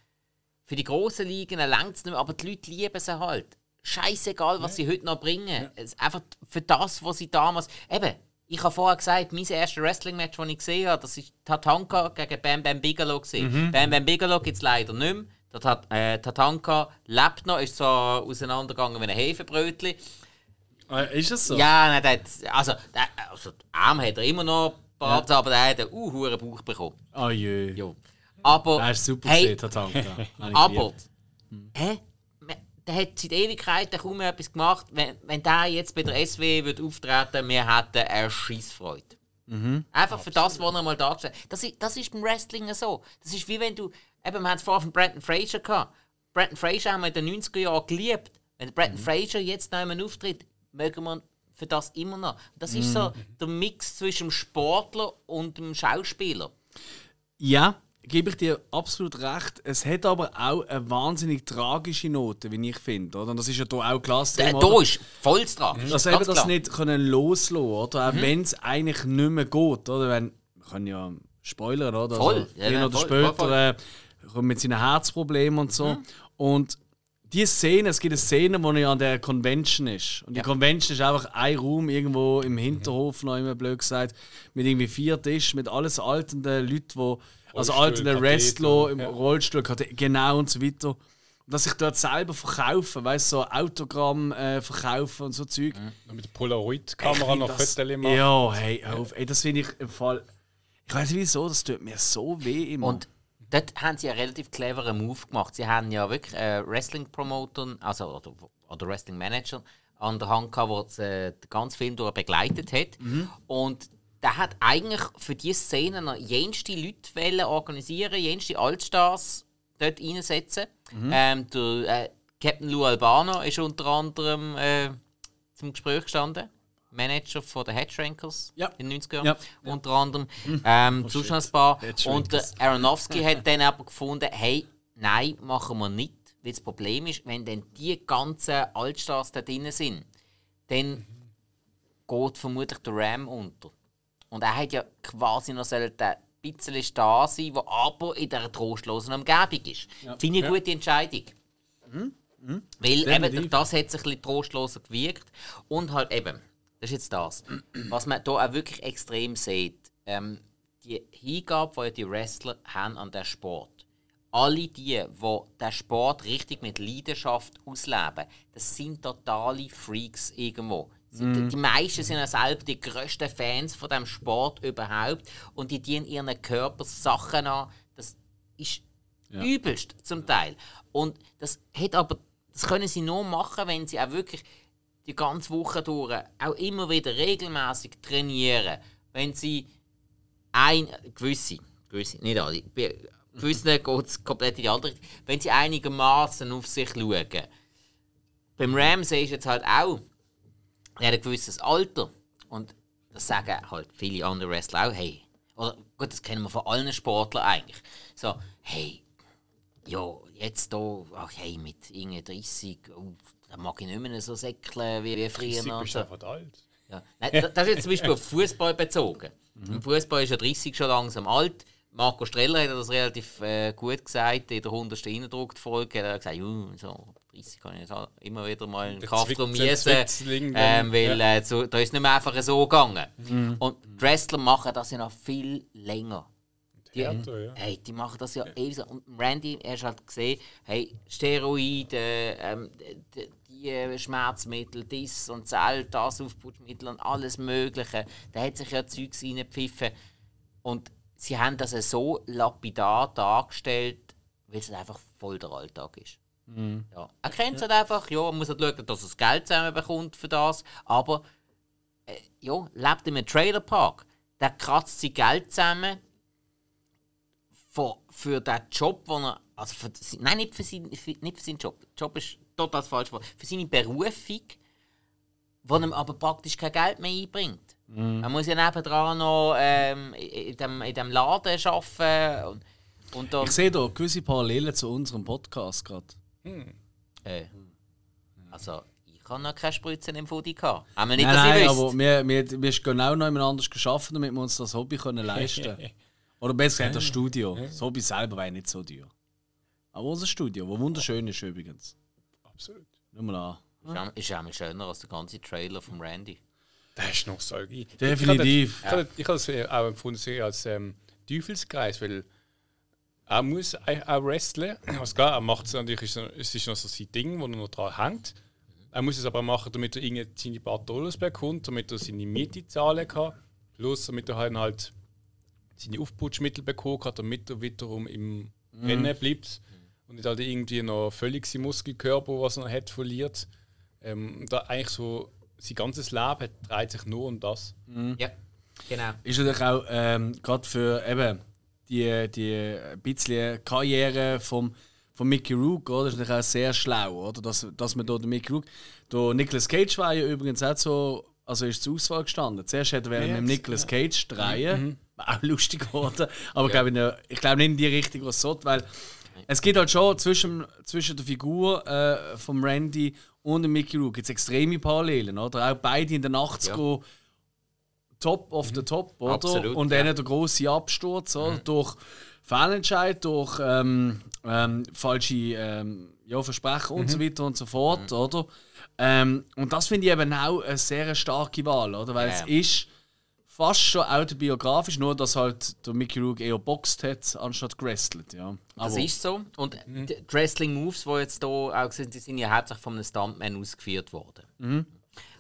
für die grossen Ligen längt es nicht mehr, aber die Leute lieben sie halt. Scheißegal, was sie heute noch bringen. Es, einfach für das, was sie damals. Eben, ich habe vorher gesagt, mein erstes Wrestling-Match, das ich gesehen habe, das war Tatanka gegen Bam Bam Bigelow. gewesen. Bam Bam Bigelow gibt es leider nicht mehr. Der Tat, äh, Tatanka lebt noch, ist zwar auseinandergegangen wie ein Hefebrötchen. Äh, ist es so? Ja, nein, der hat, also, der, also den Arm hat er immer noch parat, aber der hat einen uh, hohen Bauch bekommen. Oh je. Ja. Aber, Das ist super hey, gesehen, <laughs> ich aber, geliebt. hä? Der hat seit Ewigkeiten kaum mehr etwas gemacht. Wenn, wenn der jetzt bei der SW würde auftreten wir hätten eine Scheissfreude. Einfach für das, was er mal dargestellt hat. Das ist, das ist beim Wrestling so. Das ist wie wenn du. Eben, wir haben es vorher von Brandon Fraser gehabt. Brandon Fraser haben wir in den 90er Jahren geliebt. Wenn der Brandon Fraser jetzt noch einmal auftritt, mögen wir für das immer noch. Das ist so der Mix zwischen dem Sportler und dem Schauspieler. Ja, gebe ich dir absolut recht. Es hat aber auch eine wahnsinnig tragische Note, wie ich finde. Oder? Und das ist ja hier auch Thema, da oder? ist voll dran. Dass eben das nicht können loslassen oder? Auch wenn es eigentlich nicht mehr geht. Oder? Wenn, wir können ja spoilern, oder? Voll. Also, Ja, oder voll, später voll, voll. Äh, kommt mit seinen Herzproblemen und so. Und die Szene, es gibt eine Szene, wo er an der Convention ist. Und die Ja. Convention ist einfach ein Raum irgendwo im Hinterhof, noch immer blöd gesagt, mit irgendwie vier Tischen, mit alles altenden Leuten, wo, also Katheter, Wrestler im ja. Rollstuhl, genau und so weiter. Und dass ich dort selber verkaufen, weißt du, so Autogramm äh, verkaufen und so Zeug. Mit der Polaroid-Kamera noch Fotos machen. Ja, hey, auf. Ey, das finde ich im Fall. Ich weiß nicht wieso, das tut mir so weh immer. Und dort haben sie einen relativ cleveren Move gemacht. Sie haben ja wirklich äh, Wrestling-Promoter, also oder, oder Wrestling-Manager an der Hand gehabt, der äh, den ganzen Film durch begleitet hat. Und der hat eigentlich für diese Szene noch jenste Leute organisieren, jenste Altstars dort reinsetzen. Ähm, der äh, Captain Lou Albano ist unter anderem äh, zum Gespräch gestanden. Manager von den Headshrankers Ja. in den 90er Jahren, Ja. unter anderem. Ähm, sonst noch ein paar. Und der Aronofsky <laughs> hat dann aber gefunden, hey, nein, machen wir nicht. Weil das Problem ist, wenn dann die ganzen Altstars da drin sind, dann geht vermutlich der Ram unter. Und er hat ja quasi noch den bisschen da sein, wo aber in dieser trostlosen Umgebung ist. Finde ich eine gute Entscheidung. Weil eben, das hat sich ein bisschen trostloser gewirkt. Und halt eben, das ist jetzt das, was man hier auch wirklich extrem sieht, ähm, die Hingabe, die die Wrestler haben an den Sport. Alle die, die den Sport richtig mit Leidenschaft ausleben, das sind totale Freaks irgendwo. Sie- Die meisten sind ja selber die grössten Fans von dem Sport überhaupt und die dienen ihren Körper Sachen an. Das ist übelst zum Teil. Und das hat aber, das können sie nur machen, wenn sie auch wirklich die ganze Woche durch auch immer wieder regelmäßig trainieren. Wenn sie ein gewisse, gewisse nicht alle, gewissen <laughs> geht es komplett in die andere Richtung. Wenn sie einigermaßen auf sich schauen. Beim Ramsey ist jetzt halt auch, er hat ein gewisses Alter. Und das sagen halt viele andere Wrestler auch, hey, oder gut, das kennen wir von allen Sportlern eigentlich. So, hey, ja, jetzt da, ach hey, mit irgendwie 30, oh, da mag ich nicht mehr so säckeln wie, wie früher. Du bist so. einfach alt. Ja. Nein, da- das ist jetzt zum Beispiel auf Fußball bezogen. Im Fußball ist ja 30 schon langsam alt. Marco Streller hat das relativ äh, gut gesagt in der 100. Eindruck-Folge. Er hat gesagt, "Ju, so 30 kann ich jetzt immer wieder mal einen der miesen, ähm, weil äh, so, da ist nicht mehr einfach so gegangen. Und die Wrestler machen das ja noch viel länger. Die, ja. hey, die machen das ja ewig. so. Und Randy, hast halt gesehen, hey, Steroide, ähm, äh, Schmerzmittel, dies und das, das Aufputschmittel und alles Mögliche. Da hat sich ja Zeugs reingepfiffen. Und sie haben das so lapidar dargestellt, weil es einfach voll der Alltag ist. Ja. Er kennt es halt einfach, ja, man muss halt schauen, dass er das Geld zusammenbekommt für das, aber äh, ja, lebt in einem Trailerpark. Der kratzt sein Geld zusammen für, für den Job, den er. Also für, nein, nicht für, seinen, für, nicht für seinen Job. Job ist total das falsche Wort. Für seine Berufung, die ihm aber praktisch kein Geld mehr einbringt. Er muss ja nebendran noch ähm, in, dem, in dem Laden arbeiten. Und, und dann, Ich sehe da gewisse Parallelen zu unserem Podcast gerade. äh, also, ich habe noch keine Spritzen im Foodie gehabt. Einmal nicht, Nein, dass nein, ich aber wüsste. wir, wir, wir haben genau noch jemand anders geschaffen, damit wir uns das Hobby können leisten können. <laughs> Oder besser gesagt, das Studio. Das Hobby selber wäre nicht so teuer. Aber unser Studio, das wunderschön ist übrigens. Absolut. Mal an. Ist auch- Ist auch mal schöner als der ganze Trailer von Randy. Das ist Nostalgie. Definitiv. Ich habe ich habe das auch empfunden als ähm, Teufelskreis, weil er muss auch wrestlen. Also klar, er macht es natürlich, es ist noch so sein Ding, wo er noch dran hängt. Er muss es aber machen, damit er seine paar Dollars bekommt, damit er seine Miete zahlen kann. Plus, damit er halt, seine Aufputschmittel bekommen hat, damit er wiederum im Rennen bleibt und nicht halt irgendwie noch völlig seinen Muskelkörper, was er hat, verliert. Ähm, da eigentlich so sein ganzes Leben dreht sich nur um das. Ja, genau. Ist natürlich auch ähm, gerade für eben die, die bisschen Karriere vom, von Mickey Rourke, oder? ist natürlich auch sehr schlau, oder? Dass, dass man da den Mickey Rourke. Der Nicolas Cage war ja übrigens auch so, also ist zur Auswahl gestanden. Zuerst hätte er mit dem Nicolas Cage drehen, war auch lustig geworden, aber glaube ich, nicht- ich glaube nicht in die Richtung, was es sollte, weil es geht halt schon zwischen, zwischen der Figur äh, von Randy und dem Mickey Rourke gibt's extreme Parallelen, oder? Auch beide in den 80er top of the top, oder? Absolut, und ja. dann der große Absturz, oder? Durch Fehlentscheid, durch ähm, ähm, falsche ähm, ja, Versprechen und so weiter und so fort, oder? Ähm, und das finde ich eben auch eine sehr starke Wahl, oder? Weil Ja. es ist fast schon autobiografisch, nur dass halt der Mickey Rourke eher boxt hat, anstatt gewrestelt, ja. Das ist so. Und die die Wrestling-Moves, die jetzt hier auch sind, die sind ja hauptsächlich von einem Stuntman ausgeführt worden.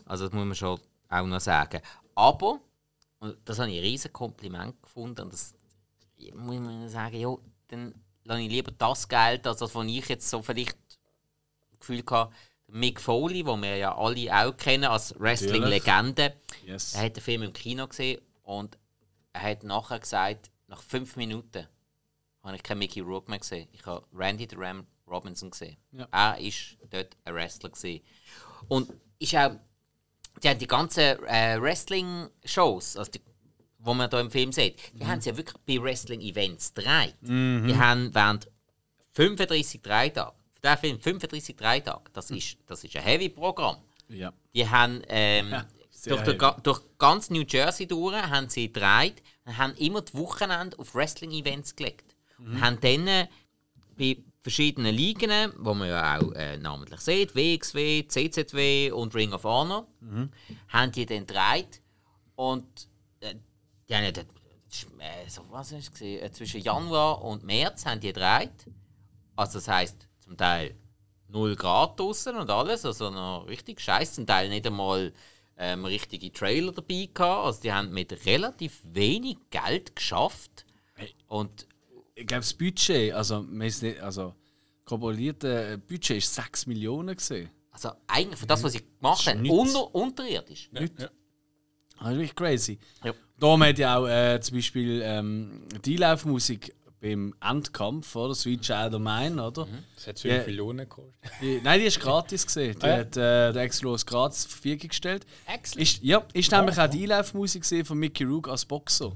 Also das muss man schon auch noch sagen. Aber, und das habe ich ein riesen Kompliment gefunden, und das muss man sagen, ja, dann lasse ich lieber das Geld, als das, was ich jetzt so vielleicht das Gefühl hatte, Mick Foley, den wir ja alle auch kennen als Wrestling-Legende, Yes. er hat den Film im Kino gesehen und er hat nachher gesagt, nach fünf Minuten habe ich keinen Mickey Rourke mehr gesehen. Ich habe Randy the Ram Robinson gesehen. Ja. Er ist dort ein Wrestler gesehen. Und ist auch, die haben die ganzen äh, Wrestling-Shows, also die, wo man da im Film sieht, die haben sie ja wirklich bei Wrestling-Events gedreht. Die haben während 35 Dreitage, diesen Film 35 Dreitage, das ist, das ist ein Heavy-Programm. Ja. Die haben ähm, durch, durch, ga- durch ganz New Jersey durch haben sie gedreht und haben immer die Wochenende auf Wrestling-Events gelegt. Und haben dann äh, bei verschiedenen Ligen, wo man ja auch äh, namentlich sieht, WXW, CZW und Ring of Honor, haben die dann gedreht. Und äh, die haben ja dort, äh, so, was ist es? Äh, zwischen Januar und März haben die gedreht. Also das heisst zum Teil 0 Grad draußen und alles, also noch richtig scheiße. Zum Teil nicht einmal ähm, richtige Trailer dabei gehabt. Also die haben mit relativ wenig Geld geschafft. Und Ich glaube, das Budget, also, nicht, also kalkulierte Budget ist 6 Millionen gesehen. also eigentlich für das, was sie gemacht haben, unter, unterirdisch. Ja, ja. Das ist wirklich crazy. Ja. Da hat ja auch äh, zum Beispiel ähm, die Laufmusik beim Endkampf, oder? Sweet Child of Mine, oder? Das hat 5 Ja. Millionen gekostet. Die, nein, die ist gratis gesehen. Die Ah, ja. hat äh, der Exlos gratis zur Verfügung gestellt. Excellent. Ist, ja, ist nämlich auch die Einlaufmusik gesehen von Mickey Rourke als Boxer.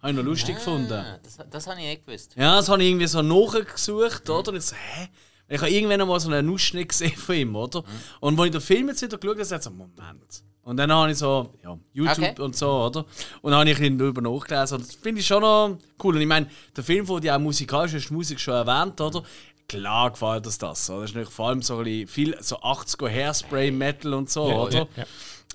Habe ich noch lustig gefunden. Ah, das, das habe ich nicht gewusst. Ja, das habe ich irgendwie so nachgesucht, oder? Und ich so, hä? Ich habe irgendwann noch mal so einen Ausschnitt gesehen von ihm, oder? Und als ich den Film jetzt wieder geschaut habe, habe ich so, Moment. Und dann habe ich so, ja, YouTube Okay. und so, oder? Und dann habe ich bisschen darüber nachgelesen. Und das finde ich schon noch cool. Und ich meine, der Film, wo die auch musikalisch hast, die Musik schon erwähnt, oder? Klar gefällt uns das. Oder? Das ist natürlich vor allem so ein bisschen viel so 80er Hairspray Metal und so, oder?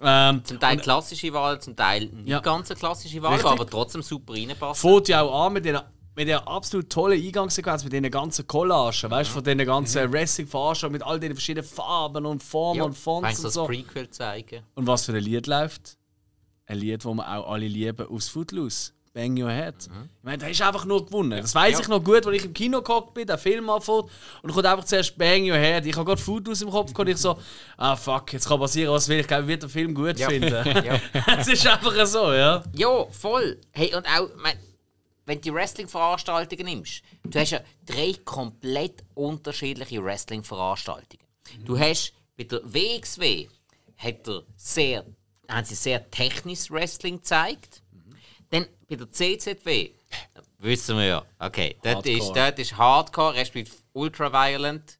Ähm, Zum Teil klassische Wahl, zum Teil nicht Ja. ganz eine klassische Wahl, Richtig. aber trotzdem super reinpasst. fängt ja auch an mit der, mit der absolut tollen Eingangssequenz, mit den ganzen Collagen, weißt du, von den ganzen Wrestling-Veranstaltungen mit all den verschiedenen Farben und Formen ja, und Fonts kannst und du das so. Prequel zeigen? Und was für ein Lied läuft? Ein Lied, das wir auch alle lieben, aus Footloose. Bang Your Head. Ich meine, der ist einfach nur gewonnen. Das weiß Ja. ich noch gut, als ich im Kino gehockt bin, der Film anfängt und kommt einfach zuerst Bang Your Head. Ich habe gerade Footloose im Kopf und ich so, <laughs> ah fuck, jetzt kann passieren, was will. Ich glaube, ich werde den Film gut finden. <laughs> Ja. <laughs> Es ist einfach so, ja. Ja, voll. Hey, und auch, mein, wenn du die Wrestling-Veranstaltungen nimmst, du hast ja drei komplett unterschiedliche Wrestling-Veranstaltungen. Du hast bei der WXW hat er sehr, haben sie sehr technisches Wrestling gezeigt. Dann bei der CZW wissen wir ja, okay, dort ist, dort ist Hardcore, respektive Ultraviolent.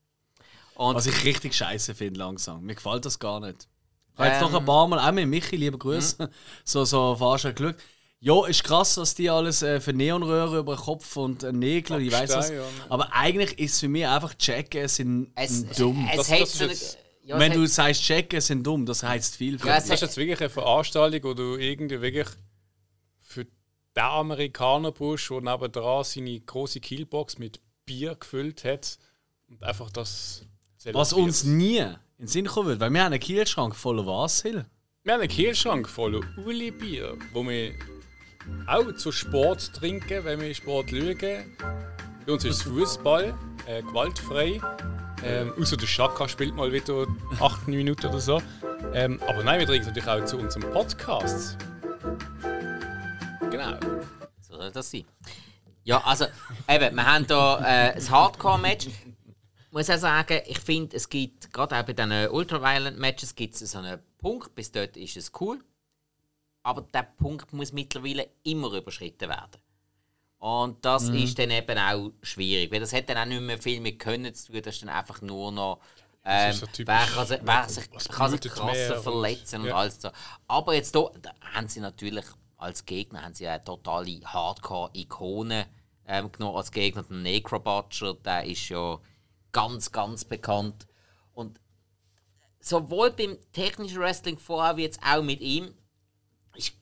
Und Was ich richtig scheiße finde langsam. Mir gefällt das gar nicht. Ich habe jetzt Ähm. noch ein paar Mal, auch mit Michi, liebe Grüße, so, so Veranstaltungen geschaut. Ja, ist krass, was die alles äh, für Neonröhren über den Kopf und äh, Nägel und ich weiß was. Aber eigentlich ist es für mich einfach checken, sind es, dumm. es Das- hat das eine, jetzt- ja, es Wenn du sagst, checken sind dumm, das heißt viel. Für Ja, es Das ist jetzt wirklich eine Veranstaltung, wo du irgendwie wirklich für den Amerikaner brauchst, der nebendran seine große Killbox mit Bier gefüllt hat und einfach das was uns nie in den Sinn kommen würde, weil wir haben einen Kielschrank voller was, Hill? Wir haben einen Kühlschrank voller Uli Bier, wo wir auch zu Sport trinken, wenn wir Sport schauen. Bei uns ist Fußball äh, gewaltfrei. Ähm, außer der Schaka spielt mal wieder 8 Minuten oder so. Ähm, aber nein, wir trinken natürlich auch zu unserem Podcast. Genau. So soll das sein. Ja, also, eben, wir haben hier äh, ein Hardcore-Match. Ich muss auch sagen, ich finde, es gibt, gerade auch bei diesen Ultraviolent-Matches, gibt es so einen Punkt, bis dort ist es cool. Aber der Punkt muss mittlerweile immer überschritten werden. Und das ist dann eben auch schwierig, weil das hat dann auch nicht mehr viel mit Können zu tun, das ist dann einfach nur noch. Ähm, so typisch. wer kann sich, wer sich, kann sich krasser verletzen und ja. alles so. Aber jetzt da, da haben sie natürlich als Gegner haben sie eine totale Hardcore-Ikone ähm, genommen als Gegner. Der Necrobutcher, der ist ja ganz, ganz bekannt. Und sowohl beim technischen Wrestling vorher wie jetzt auch mit ihm,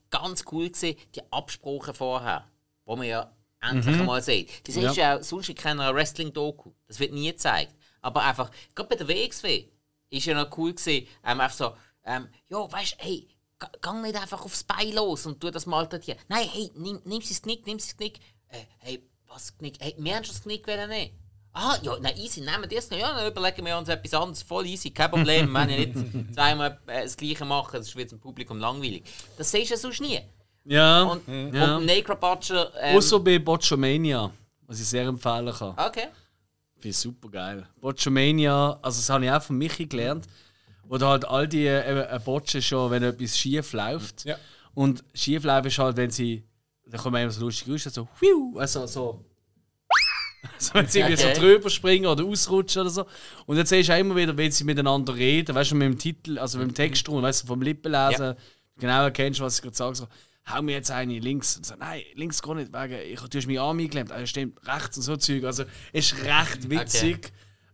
ganz cool gesehen die Absprache vorher, wo man ja endlich einmal sieht. Das ist ja auch sonst in keiner Wrestling-Doku. Das wird nie gezeigt. Aber einfach, gerade bei der WXW ist ja noch cool gesehen, ähm, einfach so, ähm, ja, weißt du, hey, gang nicht einfach aufs Bein los und tu das mal dort hier. Nein, hey, nimm, nimm sie das Knick, nimm sie das Knick. Äh, hey, was Knick? Hey, wir haben schon das Knick wollen nehmen. Ah, ja, na easy, nehmen wir das noch. Ja, dann überlegen wir uns etwas anderes. Voll easy, kein Problem. Wir wollen ja nicht <laughs> zweimal äh, das Gleiche machen, das wird dem Publikum langweilig. Das siehst du ja sonst nie. Ja, Und, ja. und Necrobutcher... Ähm, Außer bei Botchamania, was ich sehr empfehlen kann. okay. Finde ich super geil. Botchamania, also das habe ich auch von Michi gelernt. Wo da halt all die äh, äh, Botschen schon, wenn etwas schief läuft. Ja. Und schief laufen ist halt, wenn sie. Da kommen immer so lustige Geräusche, so. Also so. <laughs> so wenn sie irgendwie Okay. so drüber springen oder ausrutschen oder so. Und dann siehst du auch immer wieder, wenn sie miteinander reden, weißt du, mit dem Titel, also mit dem Text drunter, weißt du, vom Lippenlesen, genau erkennst, was ich gerade sage. So, hau mir jetzt eine links. Und so, nein, links gar nicht, wegen, ich, du hast meinen Arm eingeklemmt. Also stimmt, rechts und so Zeug. Also ist recht witzig.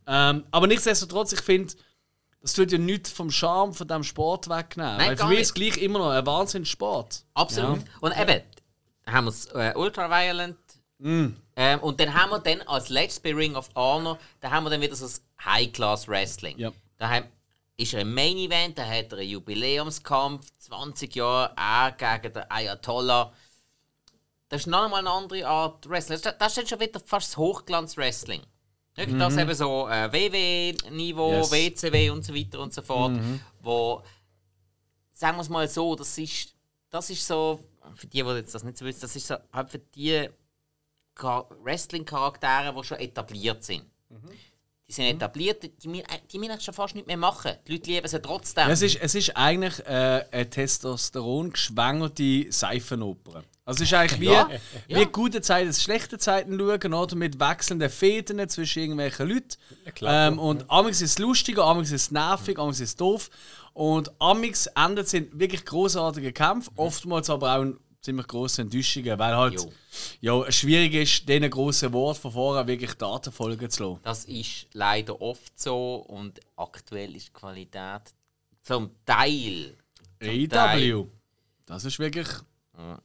Ähm, aber nichtsdestotrotz, ich finde, das tut ja nichts vom Charme von diesem Sport wegnehmen. Nein, Weil für mich nicht. ist es gleich immer noch ein Wahnsinnssport. Absolut. Und eben, haben wir das äh, Ultraviolent. Mm. Ähm, und dann haben wir dann als letztes bei Ring of Honor, da haben wir dann wieder so das High-Class Wrestling. Ja. Da haben, ist er ein Main Event, da hat er einen Jubiläumskampf, 20 Jahre, er gegen den Ayatollah. Das ist noch einmal eine andere Art Wrestling. Das, das ist dann schon wieder fast das Hochglanz-Wrestling. Wirklich Das eben so äh, WW-Niveau, Mhm. Yes. Mhm. WCW und so weiter und so fort. Wo, sagen wir es mal so, das ist, das ist so, für die, die jetzt das nicht so wissen, das ist so halt für die Wrestling-Charaktere, die schon etabliert sind. Die sind etabliert, die, müssen- die müssen schon fast nicht mehr machen. Die Leute lieben sie trotzdem. Es ist, es ist eigentlich äh, eine Testosteron-geschwängerte Seifenoper. Also es ist eigentlich wie, Ja, wie ja. gute Zeiten, schlechte Zeiten schauen, oder? Mit wechselnden Fäden zwischen irgendwelchen Leuten. klar. Ähm, und amix ist es lustiger, amix ist es nervig, amix ist es doof. Und amix endet sind wirklich großartige Kämpfe, oftmals aber auch ziemlich große Enttäuschungen, weil halt Jo. ja, schwierig ist, diesen grossen Wort von vorher wirklich Daten folgen zu lassen. Das ist leider oft so und aktuell ist die Qualität zum Teil. zum Teil-. Das ist wirklich.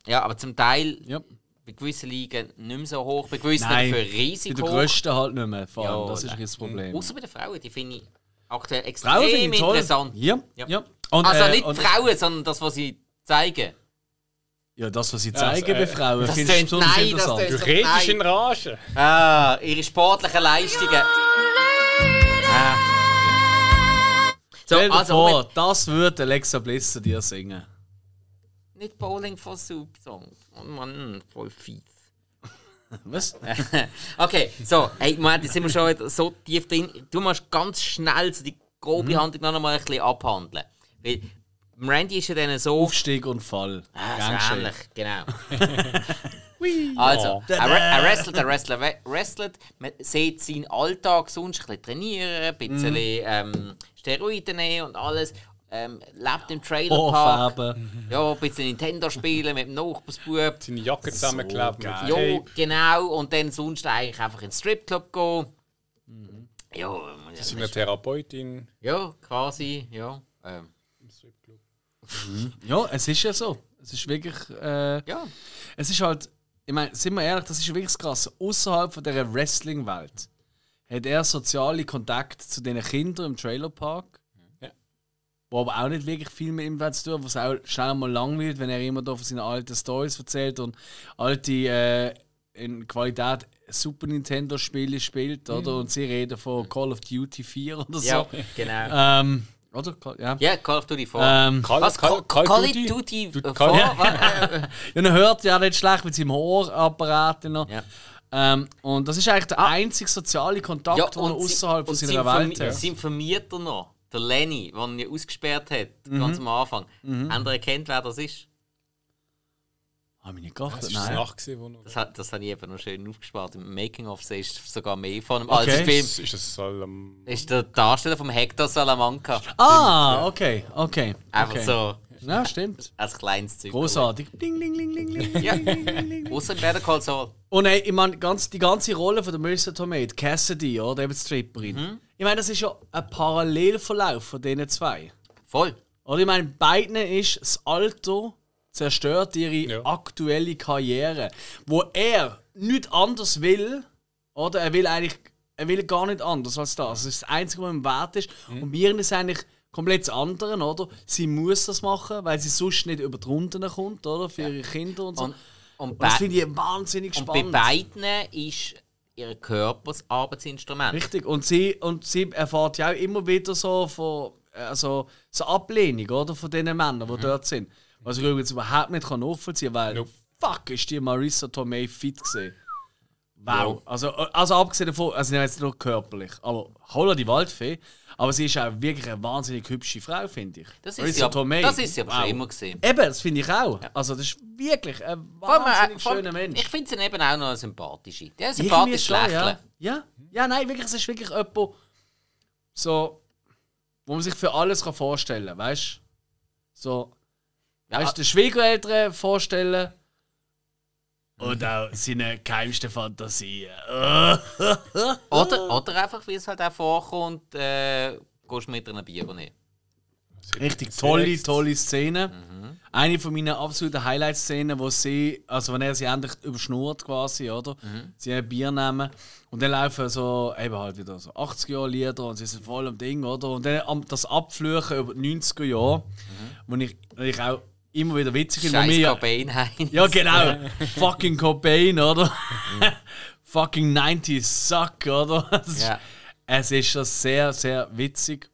Ja, aber zum Teil Ja. bei gewissen Ligen nicht mehr so hoch, bei gewissen Nein, für Bei riesig den. Größten halt nicht mehr. Vor allem. Ja, das ist nein. das Problem. Außer bei den Frauen, die finde ich aktuell Frauen extrem finde ich interessant. Ja, Ja. ja. Und, also äh, nicht Frauen, sondern das, was sie zeigen. Ja, das, was sie also, zeigen äh, bei Frauen, das finde ich tönt- besonders nein, das interessant. tönt- Du redest in Rage. Ah, ihre sportlichen Leistungen. Ah. So, Stell dir also vor, das würde Alexa Bliss zu dir singen. nicht Bowling for Soup Song. Oh Mann, voll fies. <laughs> Was? <laughs> okay, so, hey, Moment, jetzt sind wir schon wieder so tief drin. Du musst ganz schnell so die grobe Mhm. Handlung noch mal ein bisschen abhandeln. Weil Randy ist ja dann so. Aufstieg und Fall. Ah, so ähnlich, genau. <laughs> also, er, re- er wrestelt, er wrestelt, er wrestelt. Man sieht seinen Alltag sonst ein bisschen trainieren, ein bisschen Mhm. ähm, Steroide nehmen und alles. Ähm, lebt im Trailerpark. Ohrfarben. Ja, ein bisschen Nintendo spielen mit dem Nachbarsbub. Seine Jacke zusammenkleben geil. mit Ja, genau. Und dann sonst eigentlich einfach in den Stripclub gehen. Mhm. Ja, Seine Therapeutin ja, quasi, ja. Ähm, Stripclub. Ja, es ist ja so. Es ist wirklich. Äh, ja. es ist halt. Ich meine, sind wir ehrlich, das ist wirklich das Krasse. Außerhalb von dieser Wrestling-Welt hat er soziale Kontakte zu den Kindern im Trailerpark. Ja. Wo aber auch nicht wirklich viel mit ihm zu tun was auch schnell mal langweilt, wenn er immer da von seinen alten Stories erzählt und alte äh, in Qualität Super Nintendo Spiele spielt, oder? Und sie reden von Call of Duty 4 oder so. Ja, genau. Ähm, oder? Ja. Ja, Call of Duty 4. Ähm, Call, Was? Call, Call, Call, it Duty? Duty Du- 4? Call- Was? <laughs> Ja, er hört ja nicht schlecht mit seinem Ohrapparat noch. Ja. Ähm, und das ist eigentlich der einzige soziale Kontakt, Ja, den er außerhalb von seiner sein Welt hat. Sein Vermieter noch, der Lenny, den er ja ausgesperrt hat, Mhm. ganz am Anfang. Habt ihr erkennt, wer das ist? Habe ich nicht geachtet? Das war Nein. Nacht, gewesen. Das, hat, das habe ich eben noch schön aufgespart. Im Making-of ist sogar mehr von einem Okay. Film. Ist, ist das Salam ist der Darsteller vom Hector Salamanca. Ah, okay, okay. Einfach okay. so Ja, stimmt. als kleines Zeug. Großartig. Ding, ding, ding, ding, ding, Ja. ding, ding, ding, ding. Außer in Better Call Saul. Und ey, ich meine, ganz, die ganze Rolle von der Marissa Tomei, die Cassidy, oder eben die Stripperin. Mhm. Ich meine, das ist ja ein Parallelverlauf von diesen zwei. Voll. Oder ich meine, beiden ist das Alter zerstört ihre Ja. aktuelle Karriere. Wo er nicht anders will, oder er will eigentlich, er will gar nicht anders als das. Das ist das Einzige, was ihm wert ist. Und bei ihr ist eigentlich komplett das andere, oder? Sie muss das machen, weil sie sonst nicht über die Runden kommt, oder? Für ihre Kinder und so. Und, und, Und das bei, finde ich wahnsinnig und bei spannend. beiden ist ihr Körper das Arbeitsinstrument. Richtig. Und sie, und sie erfährt ja auch immer wieder so von also, so Ablehnung oder, von den Männern, die dort sind. Was ich übrigens überhaupt nicht kann nachvollziehen kann, weil Nope. fuck ist die Marissa Tomei fit gesehen. Wow. Ja. Also, also abgesehen davon, also nicht jetzt nur körperlich, aber holla die Waldfee. Aber sie ist auch wirklich eine wahnsinnig hübsche Frau, finde ich. Das ist, Marissa sie aber, Tomei. das ist sie aber wow. schon immer gesehen. Eben, das finde ich auch. Also das ist wirklich ein äh, wahnsinnig vor allem, schöner Mensch. Ich finde sie eben auch noch eine sympathische. Der ist Irgendwie sympathisch schon, lächeln. ja. ja. Ja, nein, wirklich, es ist wirklich jemand, so, wo man sich für alles kann vorstellen kann, weißt du? So, Ja. Weißt du, den Schwiegereltern vorstellen. Und auch seine geheimsten Fantasien. <laughs> Oder, oder einfach, wie es halt auch vorkommt, äh, gehst mit einer Bier nehmen. Richtig tolle, tolle Szene. Eine von meinen absoluten Highlight-Szenen, wo sie, also wenn er sie endlich überschnurrt quasi, oder? Sie ein Bier nehmen und dann laufen so, eben halt wieder so 80er-Jahre-Lieder und sie sind voll am Ding, oder? Und dann das Abfluchen über die 90er-Jahre, wo ich, wo ich auch immer wieder witzig Scheiß wir ja- Cobain Heinz. ja, genau. <laughs> Fucking Cobain, oder? <laughs> Fucking 90s Suck, oder? <laughs> Es ist, Ja. es ist schon sehr, sehr witzig.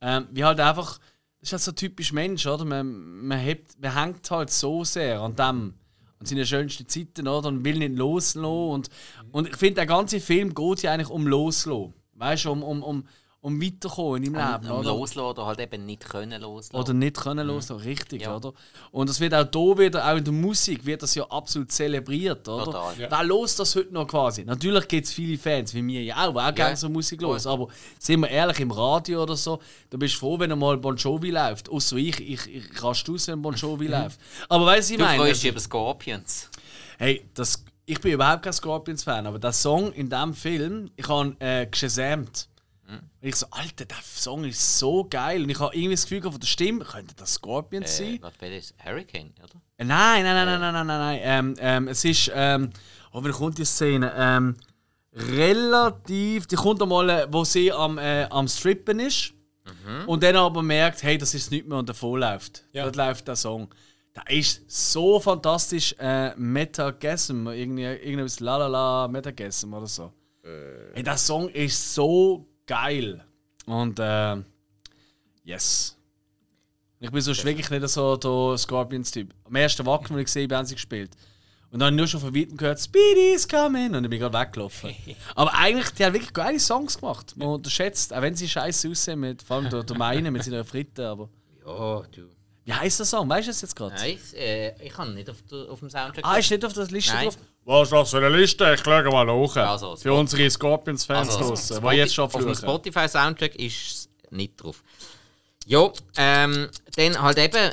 Ähm, wie halt einfach, das ist halt so typisch Mensch, oder? Man, man, hebt, man hängt halt so sehr an dem, an seinen schönsten Zeiten, oder? Und will nicht loslassen. Und, und ich finde, der ganze Film geht ja eigentlich um loslassen. Weißt du, um, um, um, um weiterkommen in deinem Leben. Um, um loslassen oder halt eben nicht können loslassen. Oder nicht können loslassen, richtig, Ja. oder? Und das wird auch hier wieder, auch in der Musik, wird das ja absolut zelebriert, oder? Total. Ja. Wer los das heute noch quasi? Natürlich gibt es viele Fans, wie mir ja auch, die auch gerne so Musik los. Aber sind wir ehrlich, im Radio oder so, da bist du froh, wenn mal Bon Jovi läuft. Außer ich, ich, ich raste aus, wenn Bon Jovi läuft. Aber weißt du, ich du meine? freust dich über Scorpions. Hey, das, ich bin überhaupt kein Scorpions-Fan, aber der Song in diesem Film, ich habe äh, gesamt. Hm. Und ich so, Alter, der Song ist so geil. Und ich habe irgendwie das Gefühl von der Stimme, könnte das Scorpions Äh, sein? was wäre das? Hurricane, oder? Äh, Nein, nein, nein, nein, nein, nein, nein, nein. Ähm, ähm, es ist, ähm, oh, wie kommt die Szene? Ähm, relativ, die kommt einmal, äh, wo sie am, äh, am Strippen ist. Und dann aber merkt, hey, das ist nicht mehr und davon läuft. Ja. Dort läuft der Song. Der ist so fantastisch. Äh, Metagasm, irgendwie, irgendwas Lalala, Metagasm oder so. Hey, der Song ist so geil. Und äh, yes. Ich bin sonst wirklich nicht so der Scorpions-Typ. Am ersten Wacken, den ich gesehen habe, haben sie gespielt. Und dann habe ich nur schon von weitem gehört, Speedy's coming! Und ich bin gerade weggelaufen. <laughs> Aber eigentlich, die haben wirklich geile Songs gemacht. Man unterschätzt, auch wenn sie scheiße aussehen, mit, vor allem der, der Meine mit seiner Fritte. Aber Ja, du. wie heißt der Song? Weißt du es jetzt gerade? Nein, äh, ich kann nicht auf, der, auf dem Soundtrack. Ah, ist nicht auf der Liste Nein. drauf? Was ist das für eine Liste? Ich schaue mal nach. Also, für unsere Scorpions-Fans Also, draussen, Spoti- die jetzt schon Auf dem fluchen. Spotify-Soundtrack ist es nicht drauf. Ja, ähm, dann halt eben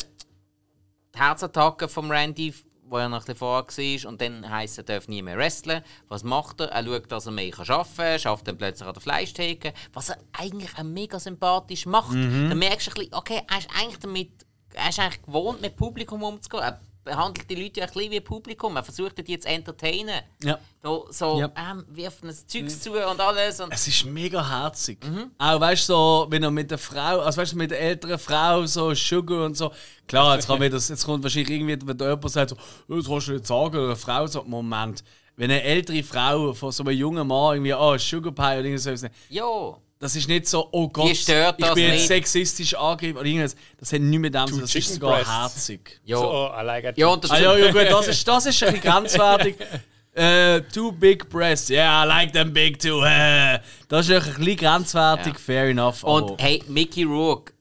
die Herzattacke vom Randy, wo er bisschen vorher war. Und dann heisst er, darf nie mehr wrestlen. Was macht er? Er schaut, dass er mehr arbeiten kann, schafft dann plötzlich an der Fleischtheke. Was er eigentlich auch mega sympathisch macht. Dann merkst du ein bisschen, okay, er ist eigentlich damit, er ist eigentlich gewohnt, mit Publikum umzugehen. Er behandelt die Leute ja ein bisschen wie Publikum. Er versucht die zu entertainen. Ja. Da, so, Ja. ähm, wirft ein Zeugs zu und alles. Und Es ist mega herzig. Auch weißt du, so, wenn er mit der Frau, also weißt du, mit der älteren Frau so Sugar und so. Klar, jetzt, kann das, jetzt kommt wahrscheinlich irgendwie, wenn da jemand sagt, so, «Oh, das kannst du nicht sagen, oder eine Frau sagt, Moment, wenn eine ältere Frau von so einem jungen Mann irgendwie, oh, Sugar Pie oder irgendwas, ja. Das ist nicht so, oh Gott, stört ich das bin jetzt nicht. sexistisch angegeben oder irgendwas. Das hat nichts mit dem zu tun, das ist sogar breasts. herzig. Ja. So, oh, I like. Ja, und das Ah, ja, ja, gut, das ist, das ist ein bisschen grenzwertig. <laughs> Äh, two big breasts. Yeah, I like them big too. Äh. Das ist ein bisschen grenzwertig, Ja. fair enough. Und aber- hey, Mickey Rourke,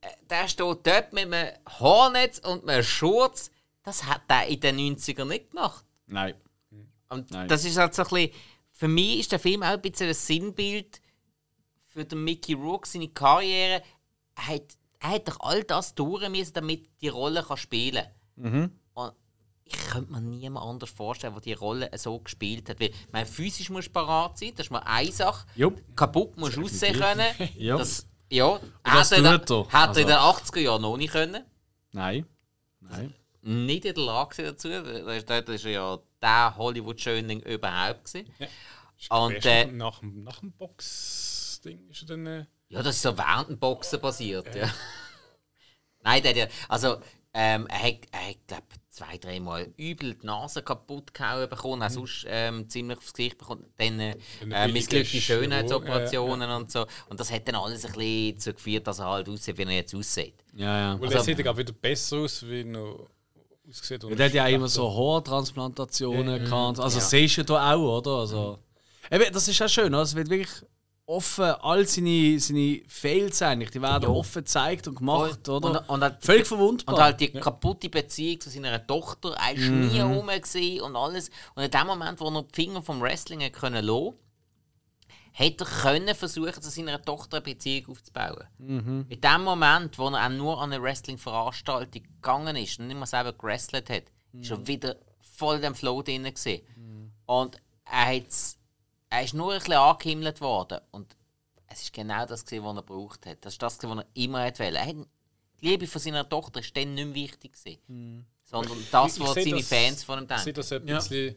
äh, der steht dort mit einem Hornetz und einem Schurz. Das hat er in den 90ern nicht gemacht. Nein. Und Nein. das ist halt so ein bisschen, für mich ist der Film auch ein bisschen ein Sinnbild für den Mickey Rourke, seine Karriere. Er hat, er hat doch all das durch müssen, damit die Rolle kann spielen kann. Und ich könnte mir niemand anders vorstellen, der die Rolle so gespielt hat. Weil, ich meine, physisch musst du parat sein, das ist mal eine Sache. Jupp. Kaputt musst du aussehen können. <laughs> Ja. Das, ja, das hat er, tut er. hat er in Also- den 80er Jahren noch nicht können. Nein. Nein. Nicht in der Lage dazu. Das war ja der Hollywood-Schönling überhaupt. Gewesen. Und, Erst äh, nach, dem- nach dem Box-Ding ist dann. Äh, Ja, das ist so während dem Boxen passiert. Ja. <laughs> Nein, der, hat ja, also ähm, er hat, er hat glaube zwei, dreimal übel die Nase kaputt gehauen bekommen, hat sonst ähm, ziemlich aufs Gesicht bekommen. Dann äh, äh, missglückte Schönheitsoperationen und so. Und das hat dann alles ein bisschen dazu geführt, dass er halt aussieht, wie er jetzt aussieht. Ja, ja. weil Also- er sieht ja wieder besser aus, wie er noch aussieht. Ja, der hat ja auch immer so Haartransplantationen gehabt. Also, Ja. siehst du da auch, oder? Also, eben, das ist ja schön, es wird wirklich offen, all seine, seine Fails eigentlich, die werden Ja. offen gezeigt und gemacht, Voll. oder? Und, und halt, Völlig verwundbar. Und halt die kaputte Beziehung zu seiner Tochter, er war Mhm. nie rum und alles. Und in dem Moment, wo er die Finger vom Wrestling hat können lassen, hätte er können versuchen, zu seiner Tochter eine Beziehung aufzubauen. In dem Moment, wo er auch nur an eine Wrestling-Veranstaltung gegangen ist und nicht mal selber gewrestelt hat, ist er wieder voll in dem Flow drin gewesen. Und er, hat's, er ist nur ein bisschen angehimmelt worden. Und es ist genau das, gewesen, was er gebraucht hat. Das ist das, gewesen, was er immer wollte. Er hat, die Liebe von seiner Tochter ist dann nicht mehr wichtig gewesen. Sondern das, Ich- ich was seine das- Fans von ihm Ich sehe denken. das ein Ja. bisschen,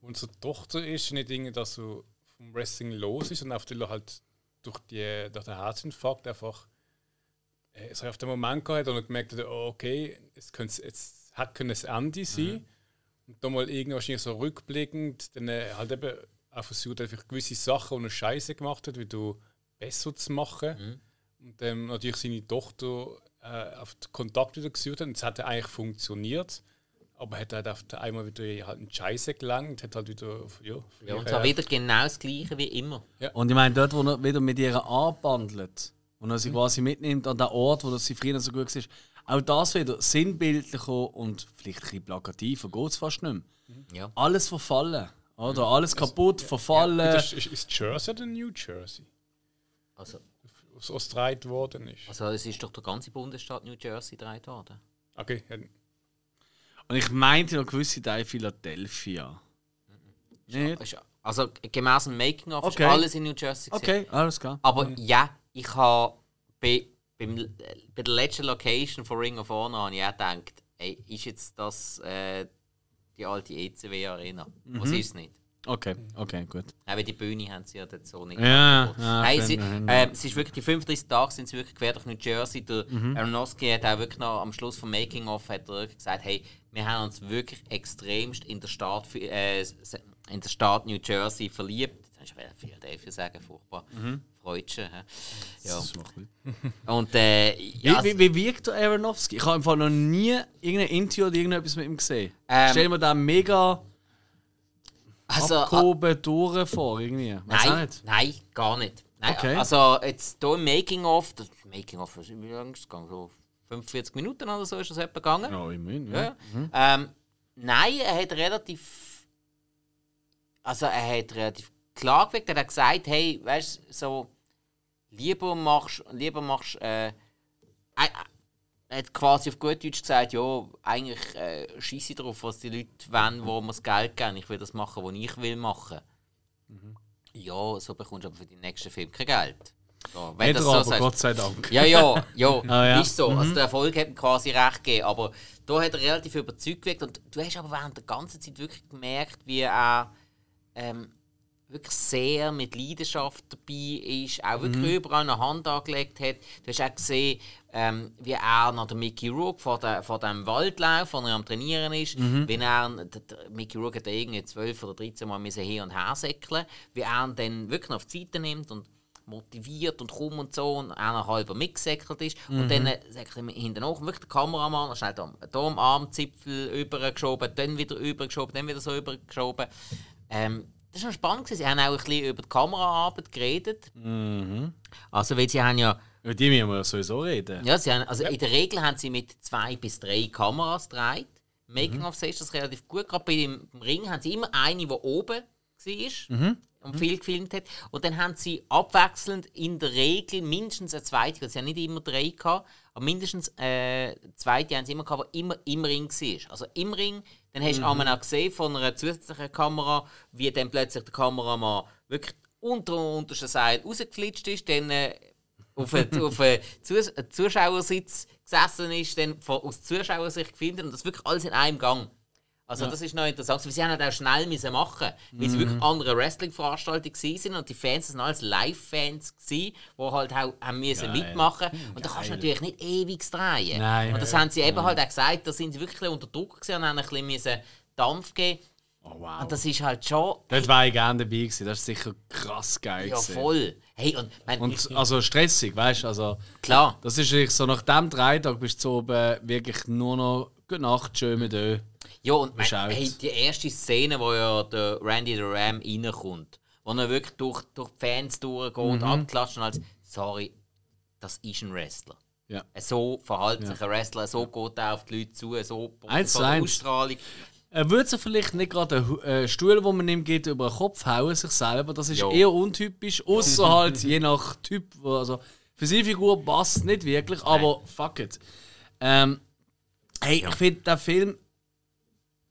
unsere Tochter ist nicht Dinge, dass so vom Wrestling los ist, sondern einfach halt durch, die, durch den Herzinfarkt einfach äh, es hat auf den Moment gehabt und er gemerkt hat, oh, okay, es, könnte, es hat können das Ende sein. Und dann mal irgendwie wahrscheinlich so rückblickend dann äh, halt eben auch versucht, einfach gewisse Sachen, die er scheiße gemacht hat, wie du besser zu machen. Und ähm, natürlich seine Tochter äh, auf den Kontakt wieder gesucht hat. Und es hat ja eigentlich funktioniert. Aber hat halt auf einmal wieder halt einen Scheiße gelangt, hat halt wieder, ja, Ja, und zwar wieder genau das Gleiche wie immer. Und ich meine, dort, wo er wieder mit ihr anbandelt, wo er sie quasi mitnimmt an den Ort, wo sie früher so gut war, auch das wieder sinnbildlicher und vielleicht ein bisschen plakativer geht es fast nicht mehr. Ja. Alles verfallen, oder? Alles kaputt, verfallen. Das ist, ist Jersey oder New Jersey? Also, Was ausgetragen worden ist. also es ist doch der ganze Bundesstaat New Jersey gedreht worden. Okay, ja, Und ich meinte noch gewisse Teile Philadelphia. Nicht? Ist- Also gemäß dem Making-of Okay. ist alles in New Jersey. gewesen. Okay, alles klar. Aber ja, ich habe bei, beim, bei der letzten Location von Ring of Honor habe ich auch gedacht, ey, ist jetzt das äh, die alte ECW-Arena? Was ist es nicht? Okay, okay, gut. Auch die Bühne haben sie ja dort so nicht. Ja, ja, Nein, sie, äh, es ist wirklich die 35 Tage sind sie wirklich quer durch New Jersey. Der Mhm. Aronofsky hat auch wirklich noch am Schluss vom Making of hat er wirklich gesagt, hey, wir haben uns wirklich extremst in der Stadt äh, in der Stadt New Jersey verliebt. Jetzt habe ich Philadelphia sagen, furchtbar. Mhm. Freudschen. Ja. Das macht nicht. Und äh, ja, Wie, wie, wie wirkt der Aronofsky? Ich habe im Fall noch nie irgendein Interview oder irgendetwas mit ihm gesehen. Ähm, Stell mir da mega also, abgehoben durch vor, irgendwie. Weiß Nein, nicht. nein, gar nicht. Nein, Okay. Also jetzt hier im Making of, das Making of, wie lange ist es gegangen? So 45 Minuten oder so ist das etwa gegangen. Ja, immerhin. Ja. Ja. ja. Ähm, nein, er hat relativ. Also er hat relativ klar geweckt. Er hat gesagt, hey, weißt du, so lieber machst lieber machst äh, äh, er hat quasi auf gut Deutsch gesagt, ja, eigentlich äh, scheiße drauf, was die Leute wollen, wo mir das Geld geben. Ich will das machen, was ich will machen. Ja, so bekommst du aber für den nächsten Film kein Geld. So, wenn Hat das so aber, sagst. Gott sei Dank. Ja, ja, ja, <laughs> Ah, ja. ist so. Also der Erfolg hat ihm quasi recht gegeben. Aber da hat er relativ überzeugt gewirkt. Und du hast aber während der ganzen Zeit wirklich gemerkt, wie er ähm, wirklich sehr mit Leidenschaft dabei ist, auch wirklich überall eine Hand angelegt hat. Du hast auch gesehen, ähm, wie er nach der Mickey Rourke vor, der, vor dem Waldlauf, wo er am Trainieren ist, wie er, der, der Mickey Rourke hat irgendwie 12 oder 13 Mal müssen hin und her säckeln, wie er ihn dann wirklich noch auf die Seite nimmt und motiviert und komm und so und einer halber mitgesäckelt ist und dann äh, säckelt er hinten nach wirklich der Kameramann schnell da, da am Armzipfel übergeschoben, dann wieder übergeschoben, dann wieder so übergeschoben. Ähm, das war noch spannend. gewesen. Sie haben auch ein bisschen über die Kameraarbeit geredet. Also, weil sie haben ja, Über die müssen wir sowieso reden. ja, sie haben, also in der Regel haben sie mit zwei bis drei Kameras gedreht. Making of ist das relativ gut. Gerade bei dem Ring haben sie immer eine, die oben war und viel gefilmt hat. Und dann haben sie abwechselnd in der Regel mindestens eine zweite, also sie haben nicht immer drei gehabt, aber mindestens äh, eine zweite haben sie immer gehabt, die immer im Ring war. Also im Ring, dann hast du einmal auch gesehen von einer zusätzlichen Kamera, wie dann plötzlich der Kameramann wirklich unter dem untersten Seil rausgeflitscht ist, dann äh, auf einen, <laughs> auf einen Zus Zuschauersitz gesessen ist, dann von, aus Zuschauersicht gefilmt und das wirklich alles in einem Gang. Also das ist noch interessant, weil sie haben auch schnell müssen machen, weil sie wirklich andere Wrestling-Veranstaltungen waren und die Fans waren alles Live-Fans die halt auch haben müssen Geil. mitmachen und da kannst du natürlich nicht ewig drehen. Nein. Und das haben sie eben halt auch gesagt, da sind sie wirklich unter Druck gewesen und haben ein bisschen müssen Dampf geben. Oh, wow. Und das ist halt schon Dort war ich gerne dabei gewesen. Das ist sicher krass geil. ja gewesen. voll. Hey, und, mein, Und also stressig, weißt du? Also, klar. das ist wirklich so, nach dem Dreitag bist du oben wirklich nur noch Gute Nacht, schön mit euch. Ja, und mein, hey, die erste Szene, wo ja der Randy the Ram reinkommt, wo er wirklich durch, durch die Fans durchgeht Mhm. und abklatscht und als sorry, das ist ein Wrestler. Ja. So verhält sich ein Wrestler, so geht er auf die Leute zu, so Eins eine eins. Ausstrahlung. Er würde sich vielleicht nicht gerade einen Stuhl, den man nimmt, geht, über den Kopf hauen, sich selber. Das ist Jo. eher untypisch, außer <laughs> halt je nach Typ. Also für seine Figur passt nicht wirklich, aber fuck it. Ähm, hey, ich finde der Film.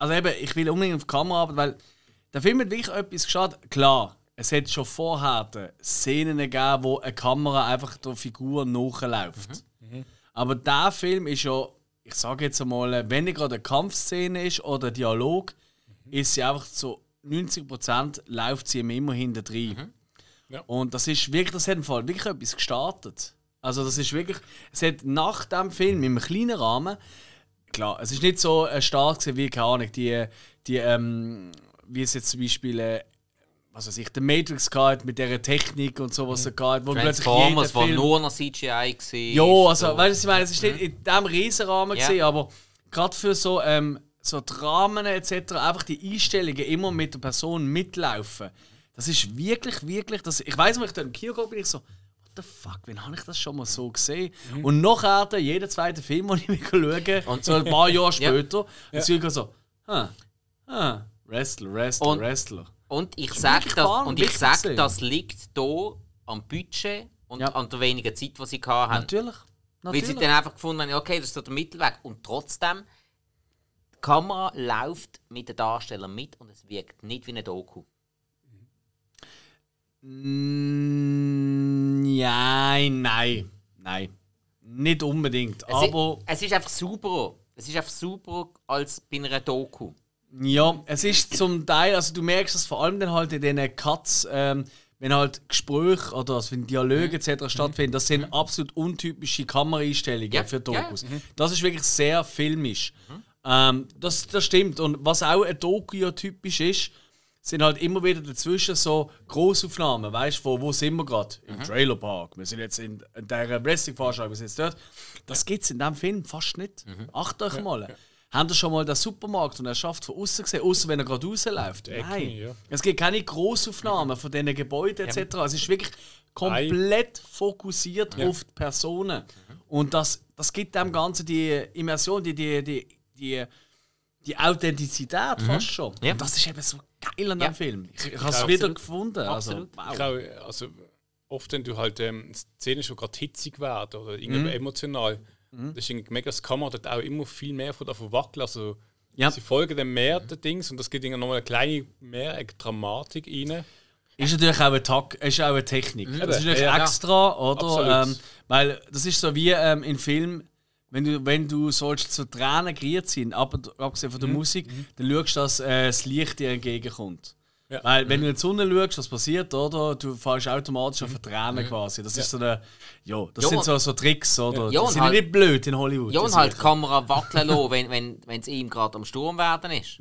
Also eben, ich will unbedingt auf die Kamera arbeiten, weil der Film hat wirklich etwas geschafft. Klar, es hat schon vorher Szenen gegeben, wo eine Kamera einfach der Figur nachläuft. Aber der Film ist ja, ich sage jetzt einmal, wenn nicht gerade eine Kampfszene ist oder ein Dialog, ist sie einfach so 90% läuft sie immer hinter drin. Ja. Und das ist wirklich, das hat im Fall wirklich etwas gestartet. Also das ist wirklich, es hat nach dem Film im kleinen Rahmen, klar, es ist nicht so gewesen wie, keine Ahnung, die, die ähm, wie es jetzt zum Beispiel, äh, was weiß ich, der Matrix gehabt mit dieser Technik und so, was er gehabt wo plötzlich jeder war Film- nur noch CGI war. ja, also, so. weißt du, ich meine? Es ist nicht in diesem Riesenrahmen, Ja. gewesen, aber gerade für so, ähm, so Dramen etc., einfach die Einstellungen immer mit der Person mitlaufen. Das ist wirklich, wirklich. Das, ich weiß, wenn ich da im Kino bin ich so, the fuck, wann habe ich das schon mal so gesehen? Und nachher, jeden zweiten Film, <laughs> den ich mir schaue, Und- so ein paar Jahre <laughs> Ja. später, sehe ich so, ah, ah, Wrestler, Wrestler, Und- Wrestler. Und ich sage das, und ich sag, das liegt hier am Budget und Ja. an der wenigen Zeit, die sie hatten. Natürlich. Weil Natürlich. sie dann einfach gefunden haben, okay, das ist so der Mittelweg. Und trotzdem, die Kamera läuft mit den Darstellern mit und es wirkt nicht wie ein Doku. Mm, Nein, nein, nein. Nicht unbedingt. Es, aber ist, es ist einfach super. Es ist einfach super als bei einer Doku. ja, es ist zum Teil, also du merkst es vor allem dann halt in diesen Cuts, ähm, wenn halt Gespräche oder also wenn Dialoge etc. stattfinden, das sind absolut untypische Kameraeinstellungen Ja, für ja, Dokus. Das ist wirklich sehr filmisch. Ähm, das, das stimmt. Und was auch ein Doku ja typisch ist, sind halt immer wieder dazwischen so Großaufnahmen, weißt du, wo, wo sind wir gerade? Im Trailerpark. Wir sind jetzt in, in der Wrestling-Vorschau, wir sind jetzt dort. Das gibt es in diesem Film fast nicht. Achtet euch mal. Habt ihr schon mal den Supermarkt und er schafft von außen gesehen, außer wenn er gerade rausläuft? Ecken, Nein. ja. Es gibt keine Großaufnahmen von diesen Gebäuden etc. Es ist wirklich komplett fokussiert auf die Personen. Und das, das gibt dem Ganzen die Immersion, die, die, die, die, die Authentizität fast schon. Ja. Und das ist eben so geil an dem Ja. Film. Ich, ich habe es wieder absolut. gefunden. Also, Ich wow. auch, also oft, wenn du halt ähm, Szenen schon gerade hitzig werden oder irgendwie emotional, das ist irgendwie mega, das Kamera dort auch immer viel mehr von davon wackeln. Also, Ja. Sie folgen dem mehr den Dings und das gibt ihnen nochmal eine kleine mehr eine Dramatik rein. Ist natürlich auch eine, Tak ist auch eine Technik. Das ist natürlich Ja, ja. extra, oder? Ähm, weil das ist so wie ähm, in Film, wenn du, wenn du sollst zu Tränen gerührt aber abgesehen von der Musik, dann schaust du, dass äh, das Licht dir entgegenkommt. Ja. Weil wenn du in die Sonne schaust, was passiert, oder? Du fällst automatisch auf Tränen quasi. Das ist so eine, ja, das Ja, sind so, so Tricks, oder? Ja, die sind halt- nicht blöd in Hollywood. Ja, die und halt die sicher. Kamera wackeln lassen, wenn es wenn, wenn's ihm gerade am Sturm werden ist.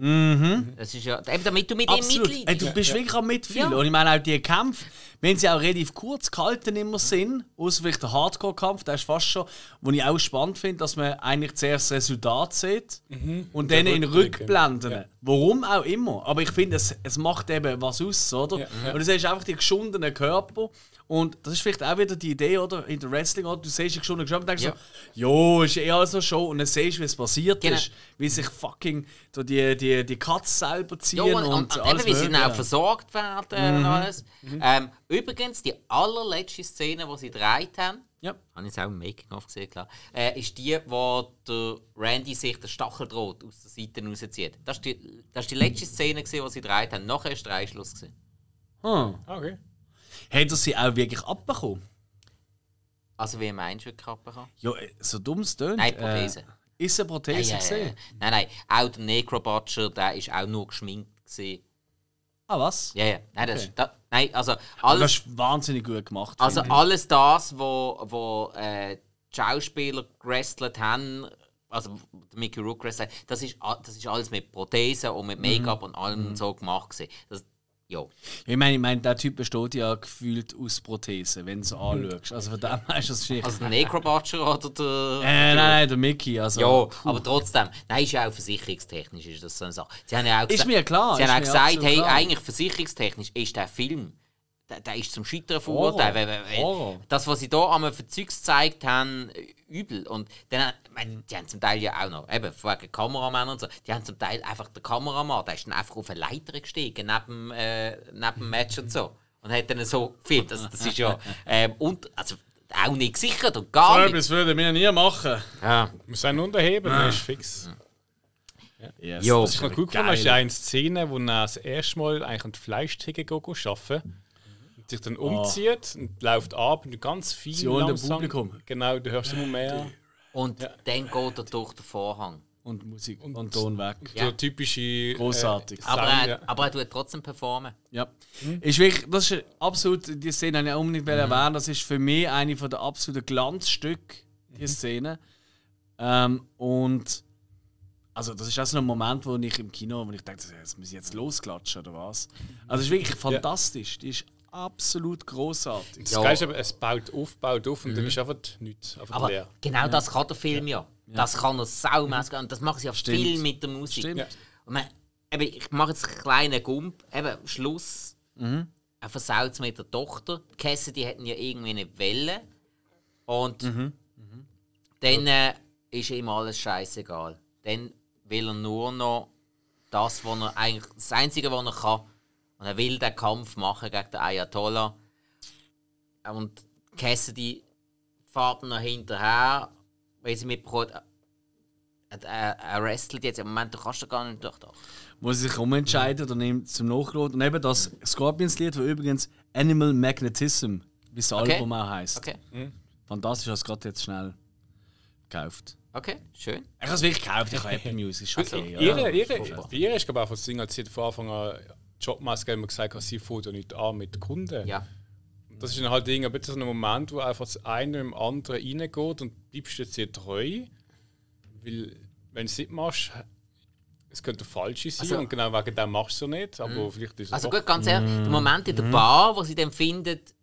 Das ist ja, eben damit du mit ihm Mhm. Absolut. Ey, mitleidest. du bist wirklich am Mitfühlen. Ja. Und ich meine auch die Kämpfe, wenn sie auch relativ kurz gehalten immer sind, außer vielleicht der Hardcore-Kampf, der ist fast schon, wo ich auch spannend finde, dass man eigentlich zuerst das Resultat sieht und dann in Rückblenden. ja. Warum auch immer. Aber ich finde, es, es macht eben was aus, oder? Ja. Und du siehst einfach die geschundenen Körper. Und das ist vielleicht auch wieder die Idee, oder? In der Wrestling, oder? Du siehst die geschundenen Körper und denkst Ja. so, jo, ist eh alles so schon. Und dann siehst du, wie es passiert Genau. ist. Wie sich fucking da die, die, die Cuts selber ziehen Ja, und, und, und, und alles eben, wie sie dann auch versorgt werden und alles. Ähm, übrigens, die allerletzte Szene, die sie gedreht haben, Ja. habe ich jetzt auch im Making-of gesehen, klar, äh, ist die, wo der Randy sich den Stacheldraht aus der Seite rauszieht. Das ist die, das ist die letzte Szene, gewesen, die sie gedreht haben. Nachher ist der Einschluss. Hm. Ah, Okay. Hat er sie auch wirklich abbekommen? Also, wie meinst du, abbekommen? Ja, äh, so dumm es tönt. Nein, Prothese. Äh, ist eine Prothese ja. gesehen? Nein, nein. Auch der Necro-Butcher, der ist auch nur geschminkt. Gewesen. Ah, was? Ja, ja. Nein, das Okay. da, nein also alles. Das ist wahnsinnig gut gemacht. Also alles das, wo, wo äh, die Schauspieler gewrestelt haben, also Mickey Rourke wrestelt, das ist, das ist alles mit Prothesen und mit Mhm. Make-up und allem so gemacht gewesen. Das, ja. ich meine, ich meine, der Typ besteht ja gefühlt aus Prothesen, wenn du es anschaust. Also von dem her ist das schwierig. Also der Necro-Butcher oder der... äh, nein, nein, der Mickey. Also, Ja, aber trotzdem, nein, ist ja auch versicherungstechnisch ist das so eine Sache. Sie haben ja auch Ist mir klar, Sie haben auch gesagt, hey, klar. eigentlich versicherungstechnisch ist der Film, der, der ist zum Scheitern verurteilt. Weil- weil-. Das, was sie hier einmal für Zeugs gezeigt haben, übel. Und dann, meine, die haben zum Teil ja auch noch, eben wegen Kameramann und so, die haben zum Teil einfach den Kameramann, der ist dann einfach auf eine Leiter gestiegen, neben, äh, neben dem Match und so. Und hat dann so gefilmt. Also, das ist ja <laughs> ähm, und, also, auch nicht gesichert und gar So nicht. etwas würden wir nie machen. Ja. Wir müssen einen unterheben, dann ist fix. Yes, Jo. Was ich noch gut gefunden ist eine Szene, wo er das erste Mal eigentlich an die Fleischtheke arbeiten sich dann umzieht und läuft ab und ganz viel Sie langsam. Publikum. Genau, du hörst immer mehr. Und dann geht er durch den Vorhang. Und Musik und, Ton weg. Ja. So typische. Großartig. Äh, Aber, er, ja. aber er tut trotzdem performen. Ja. Ist wirklich, das ist absolut, die Szene habe ich auch unbedingt mhm. erwähnen, das ist für mich eine von der absoluten Glanzstücke, die Szene. Ähm, und also das ist auch so ein Moment, wo ich im Kino, wo ich dachte, jetzt muss ich jetzt losklatschen oder was. Also es ist wirklich fantastisch, die ist absolut großartig. Das Ja. Geile ist aber, es baut auf, baut auf und dann ist einfach nichts, einfach Aber leer. genau das kann der Film ja. Das kann er saumässig und das macht sie ja Stimmt. viel mit der Musik. Stimmt. Ja. Und man, eben, ich mache jetzt einen kleinen Gump. Eben, am Schluss er versaut es mit der Tochter. Die Cassidy hätten ja irgendwie eine Welle. Und dann äh, ist ihm alles scheißegal. Dann will er nur noch das, was er eigentlich, das Einzige, was er kann. Und er will den Kampf machen gegen den Ayatollah. Und Cassidy fährt noch hinterher, weil sie mitbekommt, er, er, er wrestelt jetzt. Im Moment, du kannst da gar nicht durch. das. Muss sich umentscheiden oder nimmt zum Nachladen. Und eben das Scorpions-Lied, das übrigens Animal Magnetism, wie das Okay. Album auch heisst. Okay, Fantastisch, ich habe es gerade jetzt schnell gekauft. okay, schön. Ich habe es wirklich gekauft, ich habe Apple Music, ist okay. ja. Ihre, ihre, super. bei ihr ist glaube ich als sie von Anfang an Jobmaske immer gesagt hat, sie fährt ja nicht an mit Kunden. Ja. Das ist dann halt Ding, ein bisschen so ein Moment, wo einfach das eine im anderen reingeht und bleibst jetzt dir treu. Weil, wenn du es nicht machst, es könnte falsch sein Also- und genau wegen dem machst du es nicht, aber vielleicht ist es Also gut, ganz ehrlich, der Moment in der Bar, wo sie dann findet,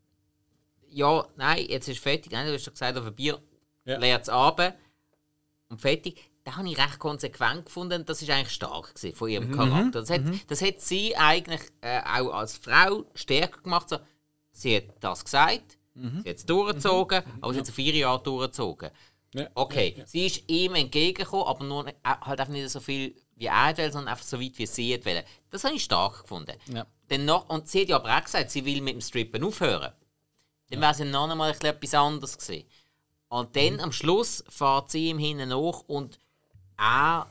ja, nein, jetzt ist fertig, nein, du hast doch gesagt, auf ein Bier Ja. leert es ab und fertig. Da habe ich recht konsequent gefunden. Das ist eigentlich stark von ihrem Charakter. Das hat, das hat sie eigentlich äh, auch als Frau stärker gemacht. So, sie hat das gesagt, sie hat es durchgezogen, aber sie hat es vier Jahre durchgezogen. Ja. Okay, sie ist ihm entgegengekommen, aber nur nicht, äh, halt einfach nicht so viel wie er will, sondern einfach so weit wie sie will. Das habe ich stark gefunden. Ja. Dann noch, und sie hat ja aber auch gesagt, sie will mit dem Strippen aufhören. Dann wäre es ja noch einmal etwas anderes gewesen. Und dann Mhm. am Schluss fährt sie ihm hinten nach und er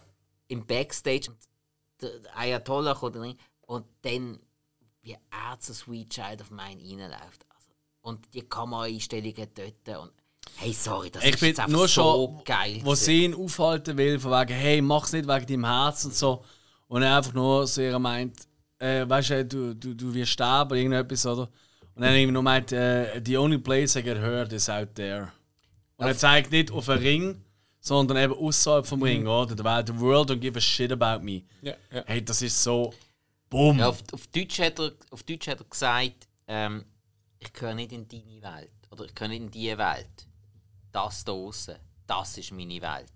im Backstage, und der Ayatollah kommt rein und dann, wie er zu Sweet Child of Mine reinläuft. Also, und die Kameraeinstellungen dort und hey, sorry, das Ich ist jetzt nur so schon, geil. wo sie ihn aufhalten will, von wegen, hey, mach's nicht wegen deinem Herz und so. Und er einfach nur so ihr meint, äh, weißt du, du, du, du wirst sterben oder irgendetwas, oder? Und dann ihm nur meint, äh, the only place I get hurt is out there. Und er zeigt nicht auf einen Ring, sondern eben außerhalb vom Ring, oder? Weil the world don't give a shit about me. Ja, ja. Hey, das ist so. Bumm! Ja, auf, auf, Deutsch hat er, auf Deutsch hat er gesagt, ähm, ich gehöre nicht in deine Welt. Oder ich gehöre nicht in diese Welt. Das da draussen, das ist meine Welt.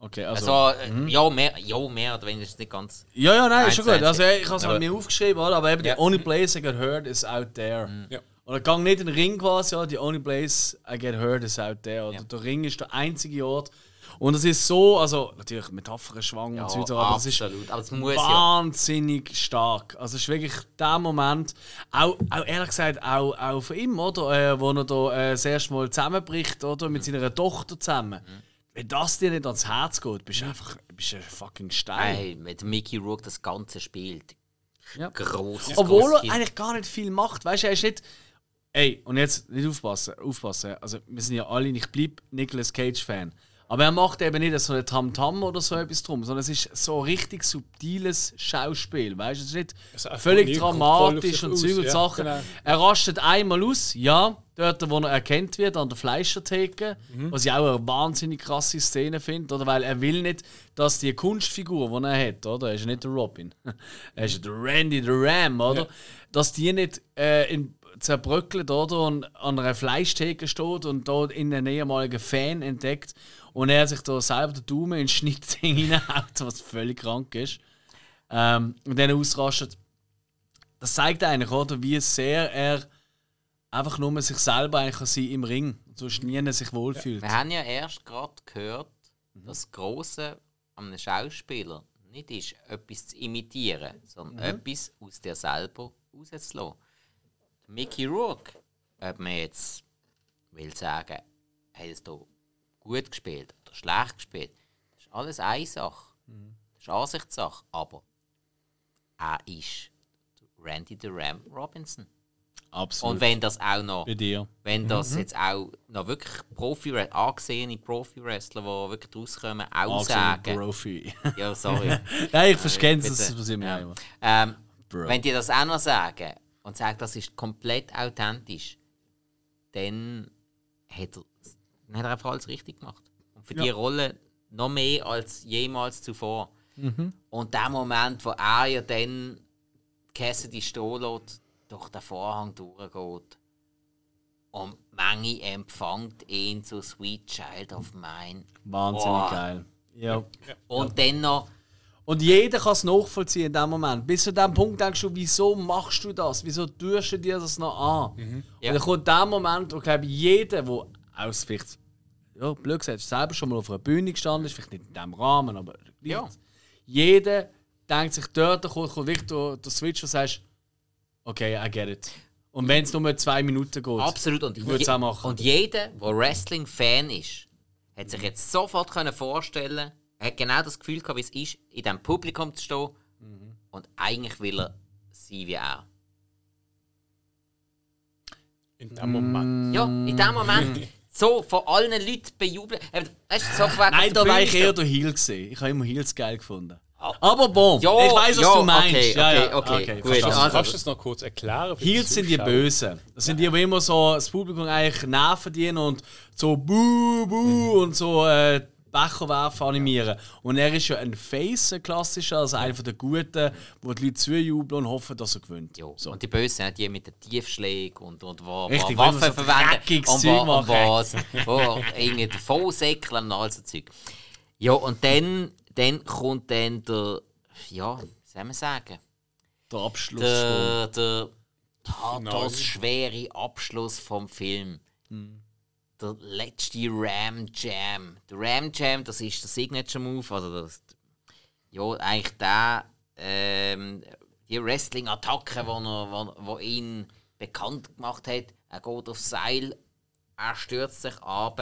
Okay, also. Also, äh, ja, mehr, ja, mehr oder weniger ist es nicht ganz. ja, ja, nein, ist schon gut. Also, ich habe es halt mir aufgeschrieben, oder? aber eben, Ja. the only place I get hurt is out there. Ja. Oder gang nicht in den Ring quasi, ja, the only place I get hurt is out there. Oder Ja. der Ring ist der einzige Ort. Und es ist so, also natürlich Metaphern, Schwang Ja, und so weiter, aber es ist muss ja. wahnsinnig stark. Also es ist wirklich der Moment, auch, auch ehrlich gesagt, auch, auch von ihm, oder? Äh, wo er da äh, das erste Mal zusammenbricht, oder? Mit seiner Tochter zusammen. Wenn das dir nicht ans Herz geht, bist du einfach bist du ein fucking Stein. Hey, mit Mickey Rourke das Ganze spielt. Ja. Gross. Obwohl gross er eigentlich gar nicht viel macht. Weißt du, er ist nicht. Ey, und jetzt nicht aufpassen, aufpassen. Also, wir sind ja alle, ich bleibe Nicolas Cage-Fan. Aber er macht eben nicht so ein Tam-Tam oder so etwas drum, sondern es ist so richtig subtiles Schauspiel. Weißt du, es ist nicht Also völlig dramatisch und Zeug und ja, Sachen. genau. Er rastet einmal aus, ja, dort, wo er erkannt wird, an der Fleischertheke, Mhm. was ich auch eine wahnsinnig krasse Szene finde, oder? Weil er will nicht, dass die Kunstfigur, die er hat, oder? Er ist nicht der Robin, <laughs> er ist der Randy, der Ram, oder? Ja. Dass die nicht äh, in, zerbröckelt, oder? Und an einer Fleischtheke steht und dort in einen ehemaligen Fan entdeckt und er sich da selber den Daumen ins Schnittding <laughs> hineinhaut, was völlig krank ist. Ähm, und dann ausrastet. das zeigt eigentlich, oder, wie sehr er einfach nur sich selber eigentlich kann sein im Ring und sonst nie sich wohlfühlt. Wir haben ja erst gerade gehört, dass das Große an einem Schauspieler nicht ist, etwas zu imitieren, sondern etwas aus dir selber rauszulassen. Mickey Rourke, ob man jetzt will sagen, hat es hier gut gespielt oder schlecht gespielt, das ist alles eine Sache. Das ist Ansichtssache. Aber er ist Randy the Ram Robinson. Absolut. Und wenn das auch noch Bei dir. wenn das jetzt auch noch wirklich Profi angesehene Profi-Wrestler, die wirklich rauskommen, auch Also, sagen. Profi. Ja, sorry. <laughs> ja, ich verstehe es, das was ich mir Ja. immer. ähm, wenn die das auch noch sagen und sagen, das ist komplett authentisch, dann hat er, dann hat er einfach alles richtig gemacht. Und für die Rolle noch mehr als jemals zuvor. Mhm. Und der Moment, wo er ja dann Cassidy stehen lässt, durch den Vorhang durchgeht und Menge empfängt ihn zu Sweet Child of Mine. Wahnsinnig Oh. geil. Ja. Und dann noch, Und jeder kann es nachvollziehen in dem Moment. Bis zu dem Punkt denkst du, wieso machst du das? Wieso tust du dir das noch an? Ja. Und dann kommt der Moment, wo glaube jeder, der aus vielleicht, ja, blöd gesagt, selber schon mal auf einer Bühne gestanden ist, vielleicht nicht in diesem Rahmen, aber. Ja. jeder denkt sich dort, kommt, kommt wirklich der, der Switch und sagst, okay, I get it. Und wenn es nur zwei Minuten geht, absolut, und, ich würde es auch machen. und jeder, der Wrestling-Fan ist, hat sich jetzt sofort können vorstellen er hat genau das Gefühl gehabt, wie es ist, in diesem Publikum zu stehen und eigentlich will er sein wie er. In dem Moment. Ja, in dem Moment <laughs> so von allen Leuten bejubeln. Weißt du, auf Nein, da war ich eher der Heel gesehen. Ich habe immer Heels geil gefunden. Ah. Aber bon, Ja, ich weiß, was ja, du meinst. okay, ja, ja. okay, okay, gut. verstanden. Also- Kannst du das noch kurz erklären? Heels sind die? Bösen. Das sind die, die immer so das Publikum eigentlich nerven dienen und so buh, buh und so äh, Becher werfen animieren. Und er ist ja ein Face, ein klassischer, also einer von den Guten, wo die Leute zujubeln und hoffen, dass er gewinnt. Ja. So. Und die Bösen sind die mit den Tiefschlägen und, und wo, Richtig, wo Waffen so verwenden und, wo, und was, wo irgendwie davon säckeln und all so Zeug. Ja, und dann, dann kommt dann der, ja, wie soll man sagen, Der Abschluss. der, der pathos-schwere Abschluss vom Film. Der letzte Ram Jam. Der Ram Jam, das ist der Signature Move, also das, ja, eigentlich der, ähm, die Wrestling-Attacke, wo, er- wo, wo ihn bekannt gemacht hat. Er geht aufs Seil, er stürzt sich ab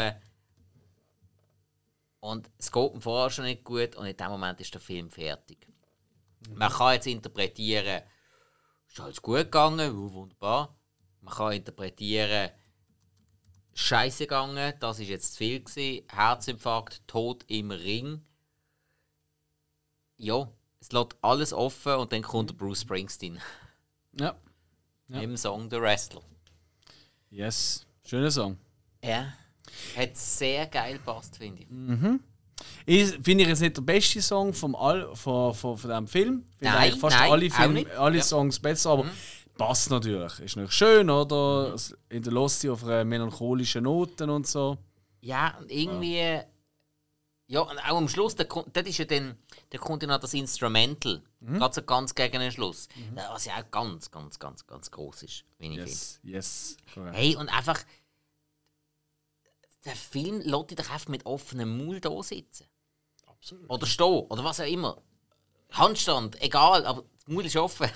und es geht ihm vorher schon nicht gut und in dem Moment ist der Film fertig. Man kann jetzt interpretieren, ist alles gut gegangen, uh, wunderbar. Man kann interpretieren, Scheiße gegangen, das ist jetzt zu viel gewesen, Herzinfarkt, Tod im Ring. Ja, es lässt alles offen und dann kommt Bruce Springsteen Ja. <laughs> im Song The Wrestler. Yes. Schöner Song. Ja. Hat sehr geil gepasst, finde ich. Ich finde ich jetzt nicht der beste Song vom All, von, von, von diesem Film. Finde Nein, eigentlich fast nein, alle, Film, alle Ja. Mhm. Songs besser, aber passt natürlich. Ist natürlich schön, oder? Mhm. Es hinterlässt sich auf einer melancholischen Noten und so. Ja, und irgendwie. Ja, und auch am Schluss, kommt- das ist ja dann, da kommt ja noch das Instrumental. Gerade so ganz gegen den Schluss. Was ja auch ganz, ganz, ganz, ganz groß ist, wie ich finde. Yes, yes. Korrekt. Hey, und einfach. Der Film lässt dich doch einfach mit offenem Maul da sitzen. Absolut. Oder stehen, oder was auch immer. Handstand, egal, aber das Maul ist offen.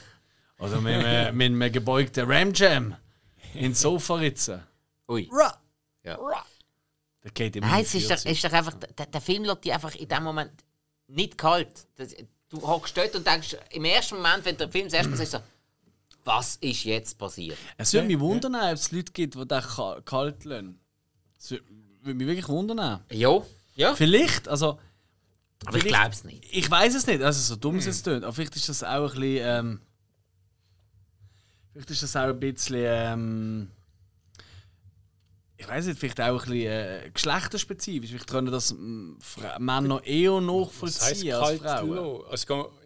Oder mit, einem- mit einem gebeugten Ramjam ins Sofa ritzen. Ui. Ra! Ja. Der geht immer Nein, in es ist doch, 40. es ist doch einfach, der, der Film lässt dich einfach in dem Moment nicht kalt. Das, du hockst dort und denkst, im ersten Moment, wenn der Film das erste Mal siehst, so, was ist jetzt passiert? Es würde mich wundern, ob es Leute gibt, die den ka- kalt lassen. Es würde mich wirklich wundern. Ja, ja. Vielleicht, also. Aber ich glaube es nicht. Ich weiß es nicht, also so dumm es jetzt tönt, aber vielleicht ist das auch ein bisschen. Ähm, vielleicht ist das auch ein bisschen. Ähm, ich weiß nicht, vielleicht auch ein bisschen äh, geschlechterspezifisch. Vielleicht können das ähm, Fra- Männer eher nachvollziehen als Frauen. lassen? Also,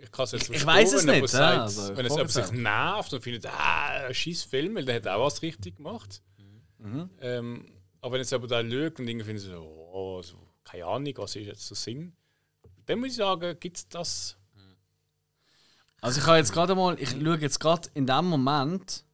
ich kann- es jetzt Ich weiss es nicht, ja, also, wenn es jemand sich nervt und findet, ah, scheiß Film, weil der hat auch was richtig gemacht. Mhm. Ähm, aber wenn jetzt aber da schaut und irgendwie findet so, oh, so, keine Ahnung, was ist jetzt so Sinn, dann muss ich sagen, gibt es das. Also ich habe jetzt gerade mal, ich schaue jetzt gerade in dem Moment,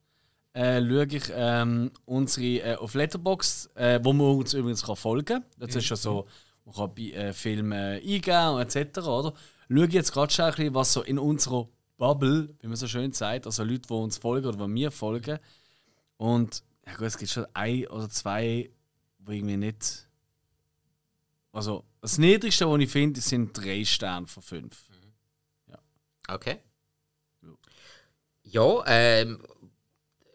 äh, schaue ich ähm, unsere äh, auf Letterbox, äh, wo man uns übrigens kann folgen kann. Das ist ja so, man kann bei äh, Filmen eingeben und etc. Oder? Schaue jetzt gerade schon ein bisschen, was so in unserer Bubble, wie man so schön sagt, also Leute, die uns folgen oder die mir folgen. Und ja gut, es gibt schon ein oder zwei, wo irgendwie nicht. Also das Niedrigste, was ich finde, sind drei Sterne von fünf. Okay. Ja, ähm,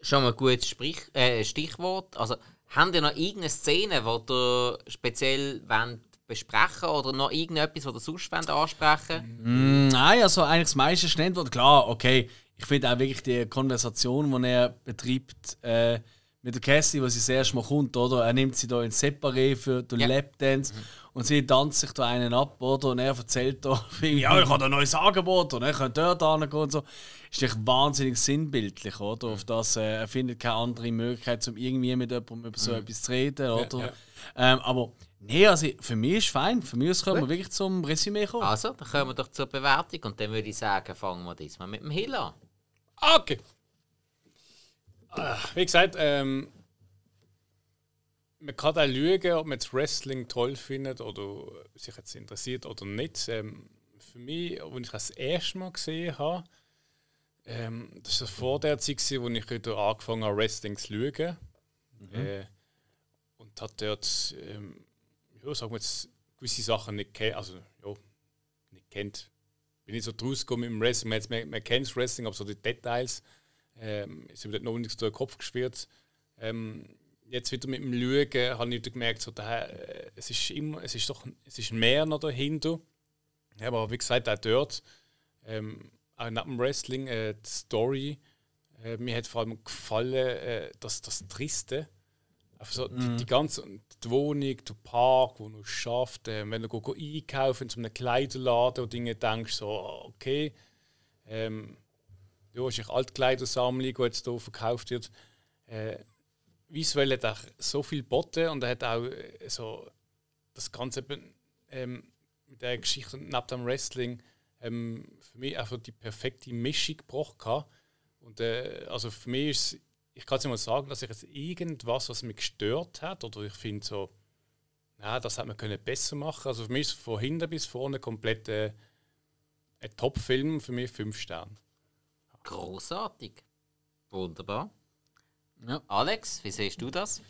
schon mal ein gutes Sprich, äh, Stichwort. Also, habt ihr noch irgendeine Szene, die ihr speziell wollt besprechen oder noch irgendetwas, was ihr sonst ansprechen Mm, nein, also eigentlich das meiste ist worden. Klar, okay. Ich finde auch wirklich die Konversation, die er betreibt äh, mit der Cassie, was sie das erste Mal kommt, oder? Er nimmt sie da ins Separé für den Ja. Lapdance und sie tanzt sich da einen ab, oder? Und er erzählt da, <laughs> ja, ich habe ein neues Angebot und er könnte dort hingehen und so. Ist echt wahnsinnig sinnbildlich, oder? Auf das, äh, er findet keine andere Möglichkeit, um irgendwie mit jemandem über so etwas zu reden, oder? ja. Ähm, aber nee, also für mich ist fein. Für mich können wir wirklich zum Resümee kommen. Also, dann kommen wir doch zur Bewertung und dann würde ich sagen, fangen wir diesmal mit dem Hill an. Okay. Ah, Wie gesagt, ähm, man kann auch lügen, ob man das Wrestling toll findet oder sich jetzt interessiert oder nicht. Ähm, für mich, als ich das erste Mal gesehen habe, ähm, das war vor der Zeit, wo ich wieder angefangen habe, Wrestling zu schauen. Äh, und hat dort, ähm, ja, sagen wir jetzt, gewisse Sachen nicht kennt, also ja, nicht kennt. Bin nicht so draus gekommen mit dem Wrestling. Man, man kennt das Wrestling, aber so die Details ähm, ist mir dort noch nichts durch den Kopf geschwirrt. Ähm, jetzt wieder mit dem Schauen habe ich gemerkt, so, da, äh, es, ist immer, es, ist doch, es ist mehr noch dahinter. Ja, aber wie gesagt, auch dort, ähm, auch nach dem Wrestling, äh, die Story, äh, mir hat vor allem gefallen, äh, dass das Triste, also die, die ganze die Wohnung, der Park, wo du schafft, äh, wenn du go, go einkaufen in so einem Kleiderladen und Dinge denkst, so, okay, ähm, ja, ist Altkleidersammlung, die jetzt hier verkauft wird. Äh, visuell hat er so viel geboten und er hat auch äh, so das Ganze ähm, mit der Geschichte neben dem Wrestling ähm, für mich einfach die perfekte Mischung gebracht. Und äh, also für mich ist ich kann es mal sagen, dass ich jetzt irgendwas, was mich gestört hat, oder ich finde so, na, das hätte man können besser machen. Also für mich ist von hinten bis vorne komplett äh, ein Top-Film, für mich fünf Sterne. Großartig. Wunderbar. Ja. Alex, wie siehst du das?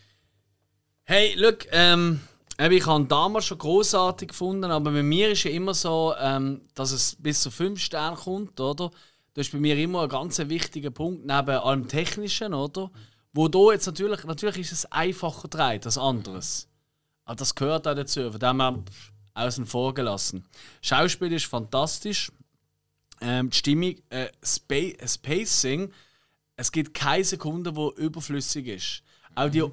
Hey, look, ähm, ich habe ihn damals schon großartig gefunden, aber bei mir ist ja immer so, ähm, dass es bis zu 5 Sterne kommt, oder? Das ist bei mir immer ein ganz wichtiger Punkt, neben allem Technischen, oder? Wo da jetzt natürlich, natürlich ist es einfacher dreht als anderes. Aber das gehört auch dazu, von dem her pff, außen vor gelassen. Schauspiel ist fantastisch. Ähm, die Stimmung, äh, Spa das Pacing, es gibt keine Sekunde, wo überflüssig ist. Auch die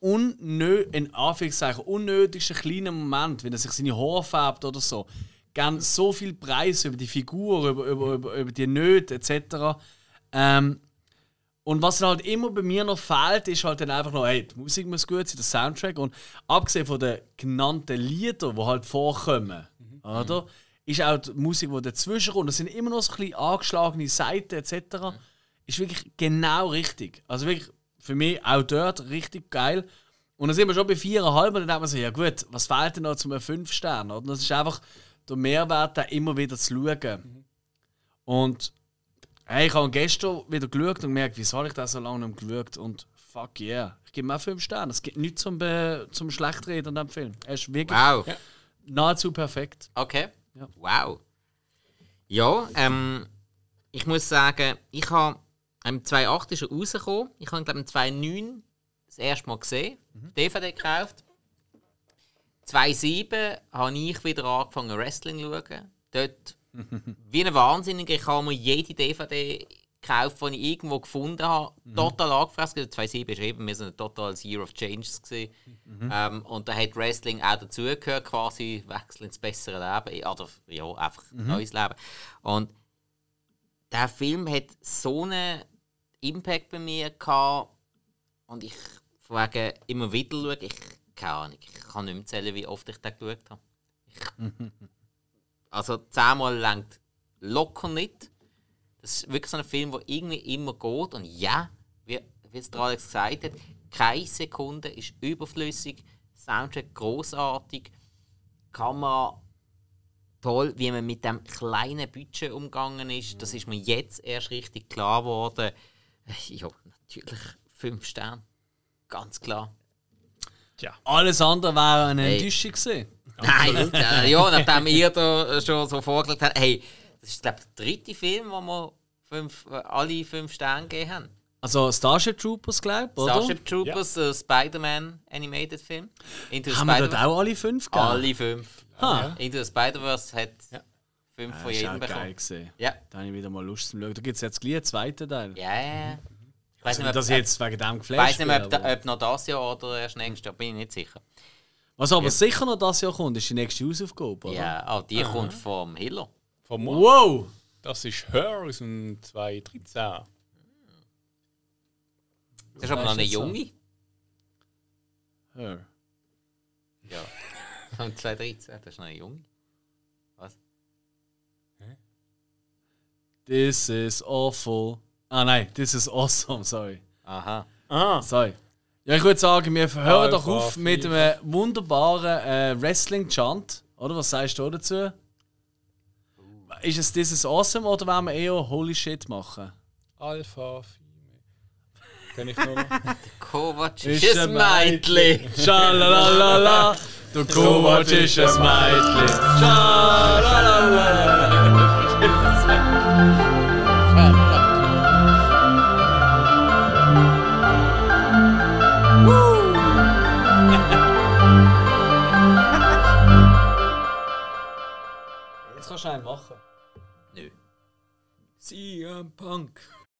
unnö in Anführungszeichen unnötigsten kleinen Moment, wenn er sich seine Haare färbt oder so, gern so viel Preis über die Figur, über, über, über, über die Nöte etc. Ähm, und was dann halt immer bei mir noch fehlt, ist halt dann einfach noch, hey, die Musik muss gut sein, der Soundtrack. Und abgesehen von den genannten Liedern, die halt vorkommen, oder? Ist auch die Musik, die dazwischen kommt. Das sind immer noch so ein bisschen angeschlagene Seiten etc. Ist wirklich genau richtig. Also wirklich für mich auch dort richtig geil. Und dann sind wir schon bei 4,5 und dann denkt man so, ja gut, was fehlt denn noch zum 5 Stern? Oder? Das ist einfach der Mehrwert, da immer wieder zu schauen. Und hey, ich habe gestern wieder geschaut und gemerkt, wieso habe ich das so lange nicht geschaut? Und fuck yeah, ich gebe ihm auch 5 Sterne. Es gibt nichts zum, Be zum Schlechtreden an diesem Film. Er ist wirklich Wow. nahezu perfekt. Okay. Ja. Wow. Ja, ähm, ich muss sagen, ich habe im 2008 ist er rausgekommen. Ich habe glaube ich, im 2009 das erste Mal gesehen, DVD gekauft. 2007 habe ich wieder angefangen Wrestling zu schauen. Dort, <laughs> wie ein Wahnsinniger, ich habe mir jede DVD gekauft, die ich irgendwo gefunden habe. Total angefressen. 2007 war eben wir sind ein totales Year of Changes. Gewesen. Ähm, und da hat Wrestling auch dazugehört, quasi Wechsel ins bessere Leben. Oder ja, einfach neues Leben. Und der Film hat so einen Impact bei mir gehabt. Und ich wegen immer wieder schaue. Ich, keine Ahnung, ich kann nicht mehr zählen, wie oft ich den geschaut habe. Ich, also zehnmal längt locker nicht. Das ist wirklich so ein Film, der irgendwie immer geht. Und ja, wie, wie es der Alex gesagt hat, keine Sekunde ist überflüssig. Soundtrack großartig. Kamera toll, wie man mit dem kleinen Budget umgegangen ist. Das ist mir jetzt erst richtig klar geworden. Ja, natürlich fünf Sterne. Ganz klar. Alles andere wäre eine Hey. Enttäuschung gewesen. Nein, <laughs> ja, nachdem ihr da schon so vorgelegt habt, hey, das ist glaube ich der dritte Film, wo wir fünf, äh, alle fünf Sterne gegeben haben. Also Starship Troopers, glaube ich, oder? Starship Troopers, der Spider-Man Animated Film. Into Haben wir dort Spider- auch alle fünf gegeben? Alle fünf. Ha. Into the Spider-Verse hat fünf Ja, von ist jedem auch geil bekommen. gesehen. Ja, Da habe ich wieder mal Lust zum Schauen. Da gibt es jetzt gleich einen zweiten Teil. ja, ja. Ich weiß Also, nicht, ob, dass ich jetzt wegen dem ich geflasht weiss nicht mehr, ob, da, aber- ob noch das Jahr oder erst nächstes Jahr, bin ich nicht sicher. Was aber sicher noch das Jahr kommt, ist die nächste Hausaufgabe, oder? Ja, ah, die kommt vom Hiller. Vom Mo Wow! Das ist Her aus dem 2013. Das ist aber noch eine junge. Her. Ja. <laughs> Von 2013, das ist noch eine junge. Was? This is awful. Ah nein, this is awesome, sorry. Aha. Ah, Sorry. Ja, ich würde sagen, wir hören doch auf mit einem wunderbaren äh, Wrestling-Chant. Oder was sagst du dazu? Ist es This is awesome oder wollen wir eher Holy Shit machen? Alpha Female. Kenn ich noch? <laughs> Kovac ist ein Meitli. Schalalala, du Kovac ist ein Meitli. Schalalala. Jetzt kannst du einen machen. CM Punk.